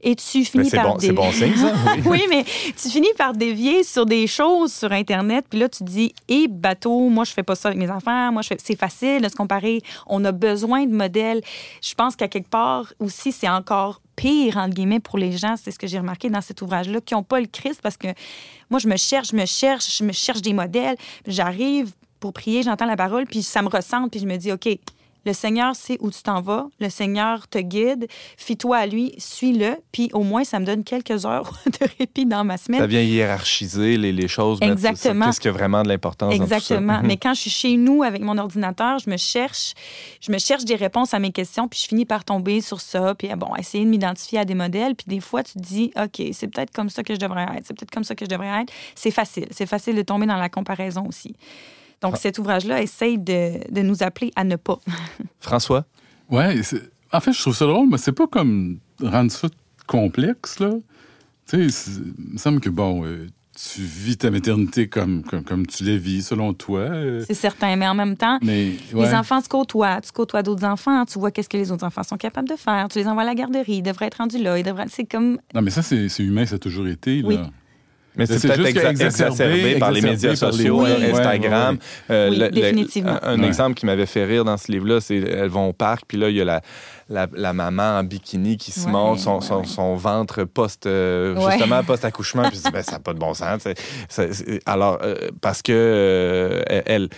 Et tu finis c'est par bon, c'est bon signe, ça. (laughs) Oui. oui, mais tu finis par dévier sur des choses sur Internet, puis là, tu te dis, hé, bateau, moi, je fais pas ça avec mes enfants, moi, je fais... c'est facile de se comparer. On a besoin de modèles. Je pense qu'à quelque part aussi, c'est encore pire, entre guillemets, pour les gens, c'est ce que j'ai remarqué dans cet ouvrage-là, qui n'ont pas le Christ, parce que moi, je me cherche, je me cherche, je me cherche des modèles, j'arrive pour prier, j'entends la parole, puis ça me ressemble, puis je me dis, OK, le Seigneur sait où tu t'en vas. Le Seigneur te guide. Fie-toi à lui, suis-le. Puis au moins, ça me donne quelques heures (laughs) de répit dans ma semaine. Ça vient hiérarchiser les, les choses. Exactement. Qu'est-ce qui a vraiment de l'importance dans tout ça? Exactement. Mhm. Mais quand je suis chez nous avec mon ordinateur, je me cherche, je me cherche des réponses à mes questions, puis je finis par tomber sur ça, puis ah bon, essayer de m'identifier à des modèles, puis des fois tu te dis, ok, c'est peut-être comme ça que je devrais être, c'est peut-être comme ça que je devrais être. C'est facile, c'est facile de tomber dans la comparaison aussi. Ah. Donc cet ouvrage-là essaye de, de nous appeler à ne pas. (laughs) François? Ouais, c'est- en fait, je trouve ça drôle, mais c'est pas comme rendre ça complexe, là. Tu sais, c'est- il me semble que, bon, euh, tu vis ta maternité comme, comme, comme tu la vis, selon toi. euh, C'est certain, mais en même temps, mais, Les enfants se côtoient. Tu côtoies d'autres enfants. Tu vois qu'est-ce que les autres enfants sont capables de faire. Tu les envoies à la garderie. Ils devraient être rendus là. Ils devraient... C'est comme... Non, mais ça, c'est c'est humain, ça a toujours été, là. Oui. Mais C'est peut-être exa- exacerbé- exacerbé par les médias par les- sociaux, Instagram. ouais, Euh, Oui, le- le- définitivement. un un Ouais. exemple qui m'avait fait rire dans ce livre-là, c'est elles vont au parc, puis là, il y a la, la, la maman en bikini qui se Ouais, montre son, ouais, son, ouais. son ventre post, euh, Ouais. justement post-accouchement, puis je dis, ben, ça n'a pas de bon sens. alors, euh, parce que euh, elle,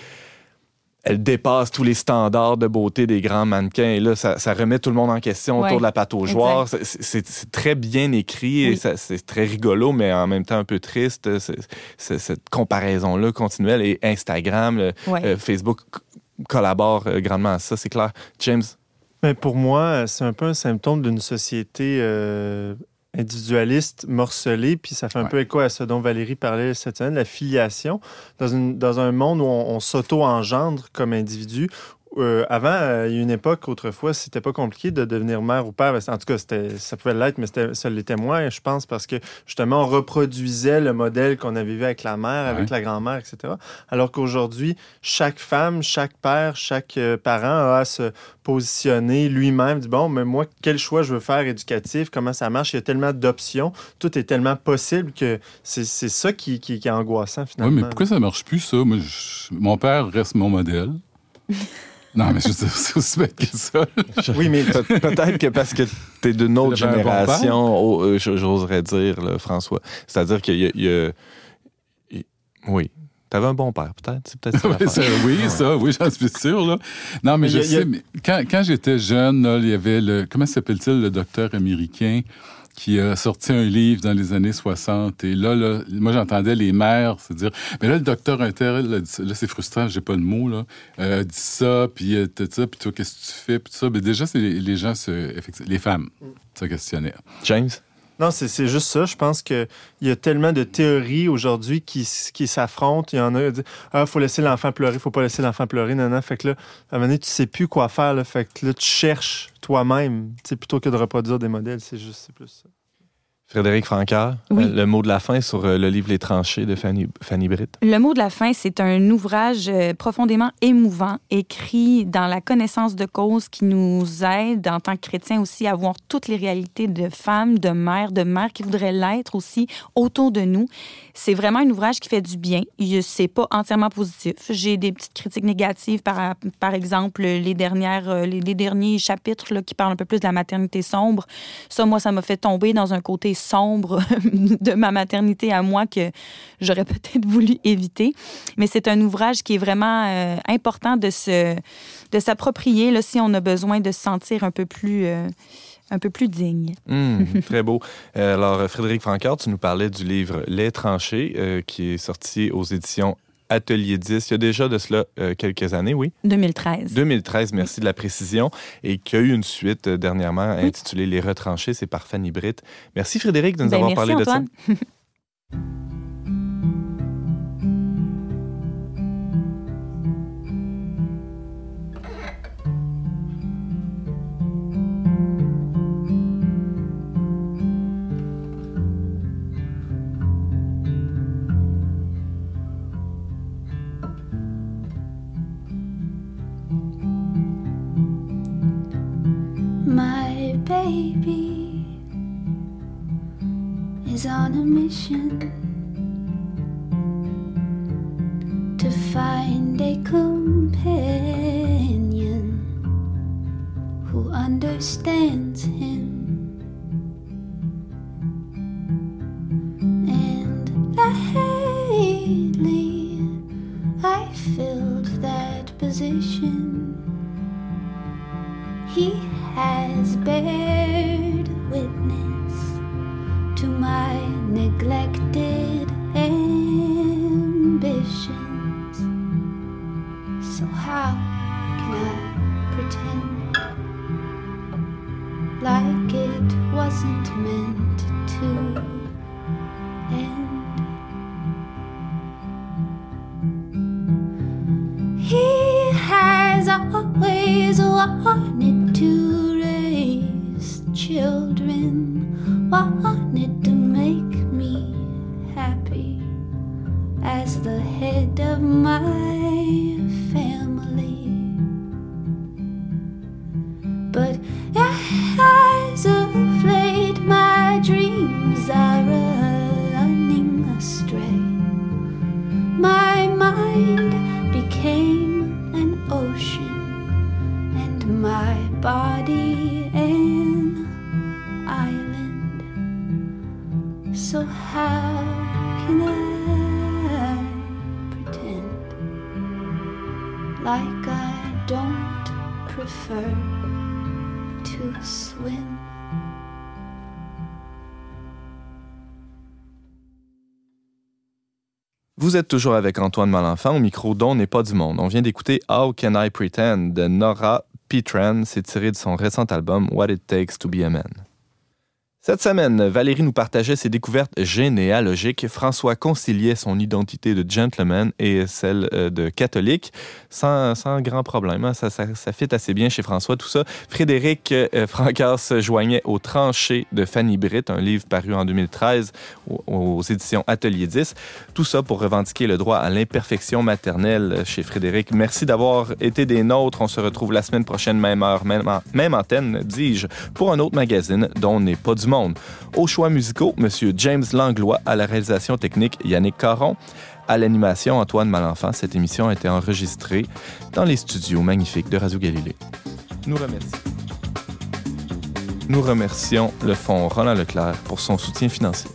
elle dépasse tous les standards de beauté des grands mannequins. Et là, ça, ça remet tout le monde en question Ouais, autour de la pataugeoire. C'est- très bien écrit et Oui. c'est très rigolo, mais en même temps un peu triste. Cette comparaison-là continuelle. Et Instagram, le- Ouais. euh, Facebook collabore euh, grandement à ça, c'est clair. James, Mais pour moi, c'est un peu un symptôme d'une société euh, individualiste, morcelée, puis ça fait un Ouais. peu écho à ce dont Valérie parlait cette semaine, la filiation. Dans, une, dans un monde où on, on s'auto-engendre comme individu, euh, avant, euh, il y a une époque, autrefois, c'était pas compliqué de devenir mère ou père. En tout cas, ça pouvait l'être, mais c'était- ça l'était moins, je pense, parce que justement, on reproduisait le modèle qu'on avait vu avec la mère, avec Ouais. la grand-mère, etc. Alors qu'aujourd'hui, chaque femme, chaque père, chaque euh, parent a à se positionner lui-même, dit bon, mais moi, quel choix je veux faire éducatif, comment ça marche, il y a tellement d'options, tout est tellement possible que c'est ça qui, qui- qui est angoissant Oui, finalement. mais pourquoi ça marche plus, ça? Moi, je- mon père reste mon modèle. (laughs) non, mais je c'est aussi bête que ça. (laughs) Oui, mais Pe- peut-être que parce que tu es d'une autre bon génération, oh, euh, j'oserais dire, là, François. C'est-à-dire qu'il y y a- oui. T'avais un bon père, peut-être? C'est peut-être ça. (laughs) Oui, ça, oui, ça, oui, j'en suis sûr. Là. Non, mais Mais je a- a- sais, mais quand, quand j'étais jeune, là, il y avait le. Comment s'appelle-t-il, le docteur américain? Qui a sorti un livre dans les années 60. Et là, là moi, j'entendais les mères se dire Mais là, le docteur Inter, là, c'est frustrant, j'ai pas le mot, là. Euh, dit ça, puis euh, tout ça, puis toi, qu'est-ce que tu fais, puis tout ça. Mais déjà, c'est les, les gens, se, les femmes se questionnaient. James? Non, c'est juste ça. Je pense qu'il y a tellement de théories aujourd'hui qui, s'affrontent. Il y en a qui Ah, faut laisser l'enfant pleurer, faut pas laisser l'enfant pleurer. Non, non. Fait que là, à un moment donné, tu sais plus quoi faire. Là. Fait que là, tu cherches toi-même, plutôt que de reproduire des modèles. C'est juste, c'est plus ça. Frédéric Francard, Oui. euh, le mot de la fin sur euh, le livre Les tranchées de Fanny, Fanny Britt. Le mot de la fin, c'est un ouvrage euh, profondément émouvant, écrit dans la connaissance de cause qui nous aide en tant que chrétiens aussi à voir toutes les réalités de femmes, de mères, de mères qui voudraient l'être aussi autour de nous. C'est vraiment un ouvrage qui fait du bien. C'est pas entièrement positif. J'ai des petites critiques négatives, par, par exemple, les, dernières, euh, les, les derniers chapitres là, qui parlent un peu plus de la maternité sombre. Ça, moi, ça m'a fait tomber dans un côté sombre (laughs) de ma maternité à moi que j'aurais (laughs) peut-être voulu éviter. Mais c'est un ouvrage qui est vraiment euh, important de se de s'approprier là, si on a besoin de se sentir un peu plus euh, un peu plus digne. Hum, (laughs) très beau. Euh, alors, Frédéric Francard, tu nous parlais du livre Les tranchées, euh, qui est sorti aux éditions Atelier 10. Il y a déjà de cela euh, quelques années, oui. 2013. 2013, merci de la précision. Et qui a eu une suite euh, dernièrement Oui. intitulée Les retranchés, c'est par Fanny Britt. Merci Frédéric de nous Ben, avoir merci, parlé de ça. (laughs) So, how can I pretend? Like I don't prefer to swim? Vous êtes toujours avec Antoine Malenfant au micro dont n'est pas du monde. On vient d'écouter How Can I Pretend de Nora Petran. C'est tiré de son récent album What It Takes to Be a Man. Cette semaine, Valérie nous partageait ses découvertes généalogiques. François conciliait son identité de gentleman et celle euh, de catholique sans, sans grand problème. hein. Ça, ça, ça fit assez bien chez François, tout ça. Frédéric euh, Francas se joignait aux tranchées de Fanny Britt, un livre paru en 2013 aux, éditions Atelier 10. Tout ça pour revendiquer le droit à l'imperfection maternelle chez Frédéric. Merci d'avoir été des nôtres. On se retrouve la semaine prochaine, même heure, même, même antenne, dis-je, pour un autre magazine dont on n'est pas du Aux choix musicaux, M. James Langlois, à la réalisation technique, Yannick Caron. À l'animation, Antoine Malenfant. Cette émission a été enregistrée dans les studios magnifiques de Radio Galilée. Nous remercions le Fonds Roland Leclerc pour son soutien financier.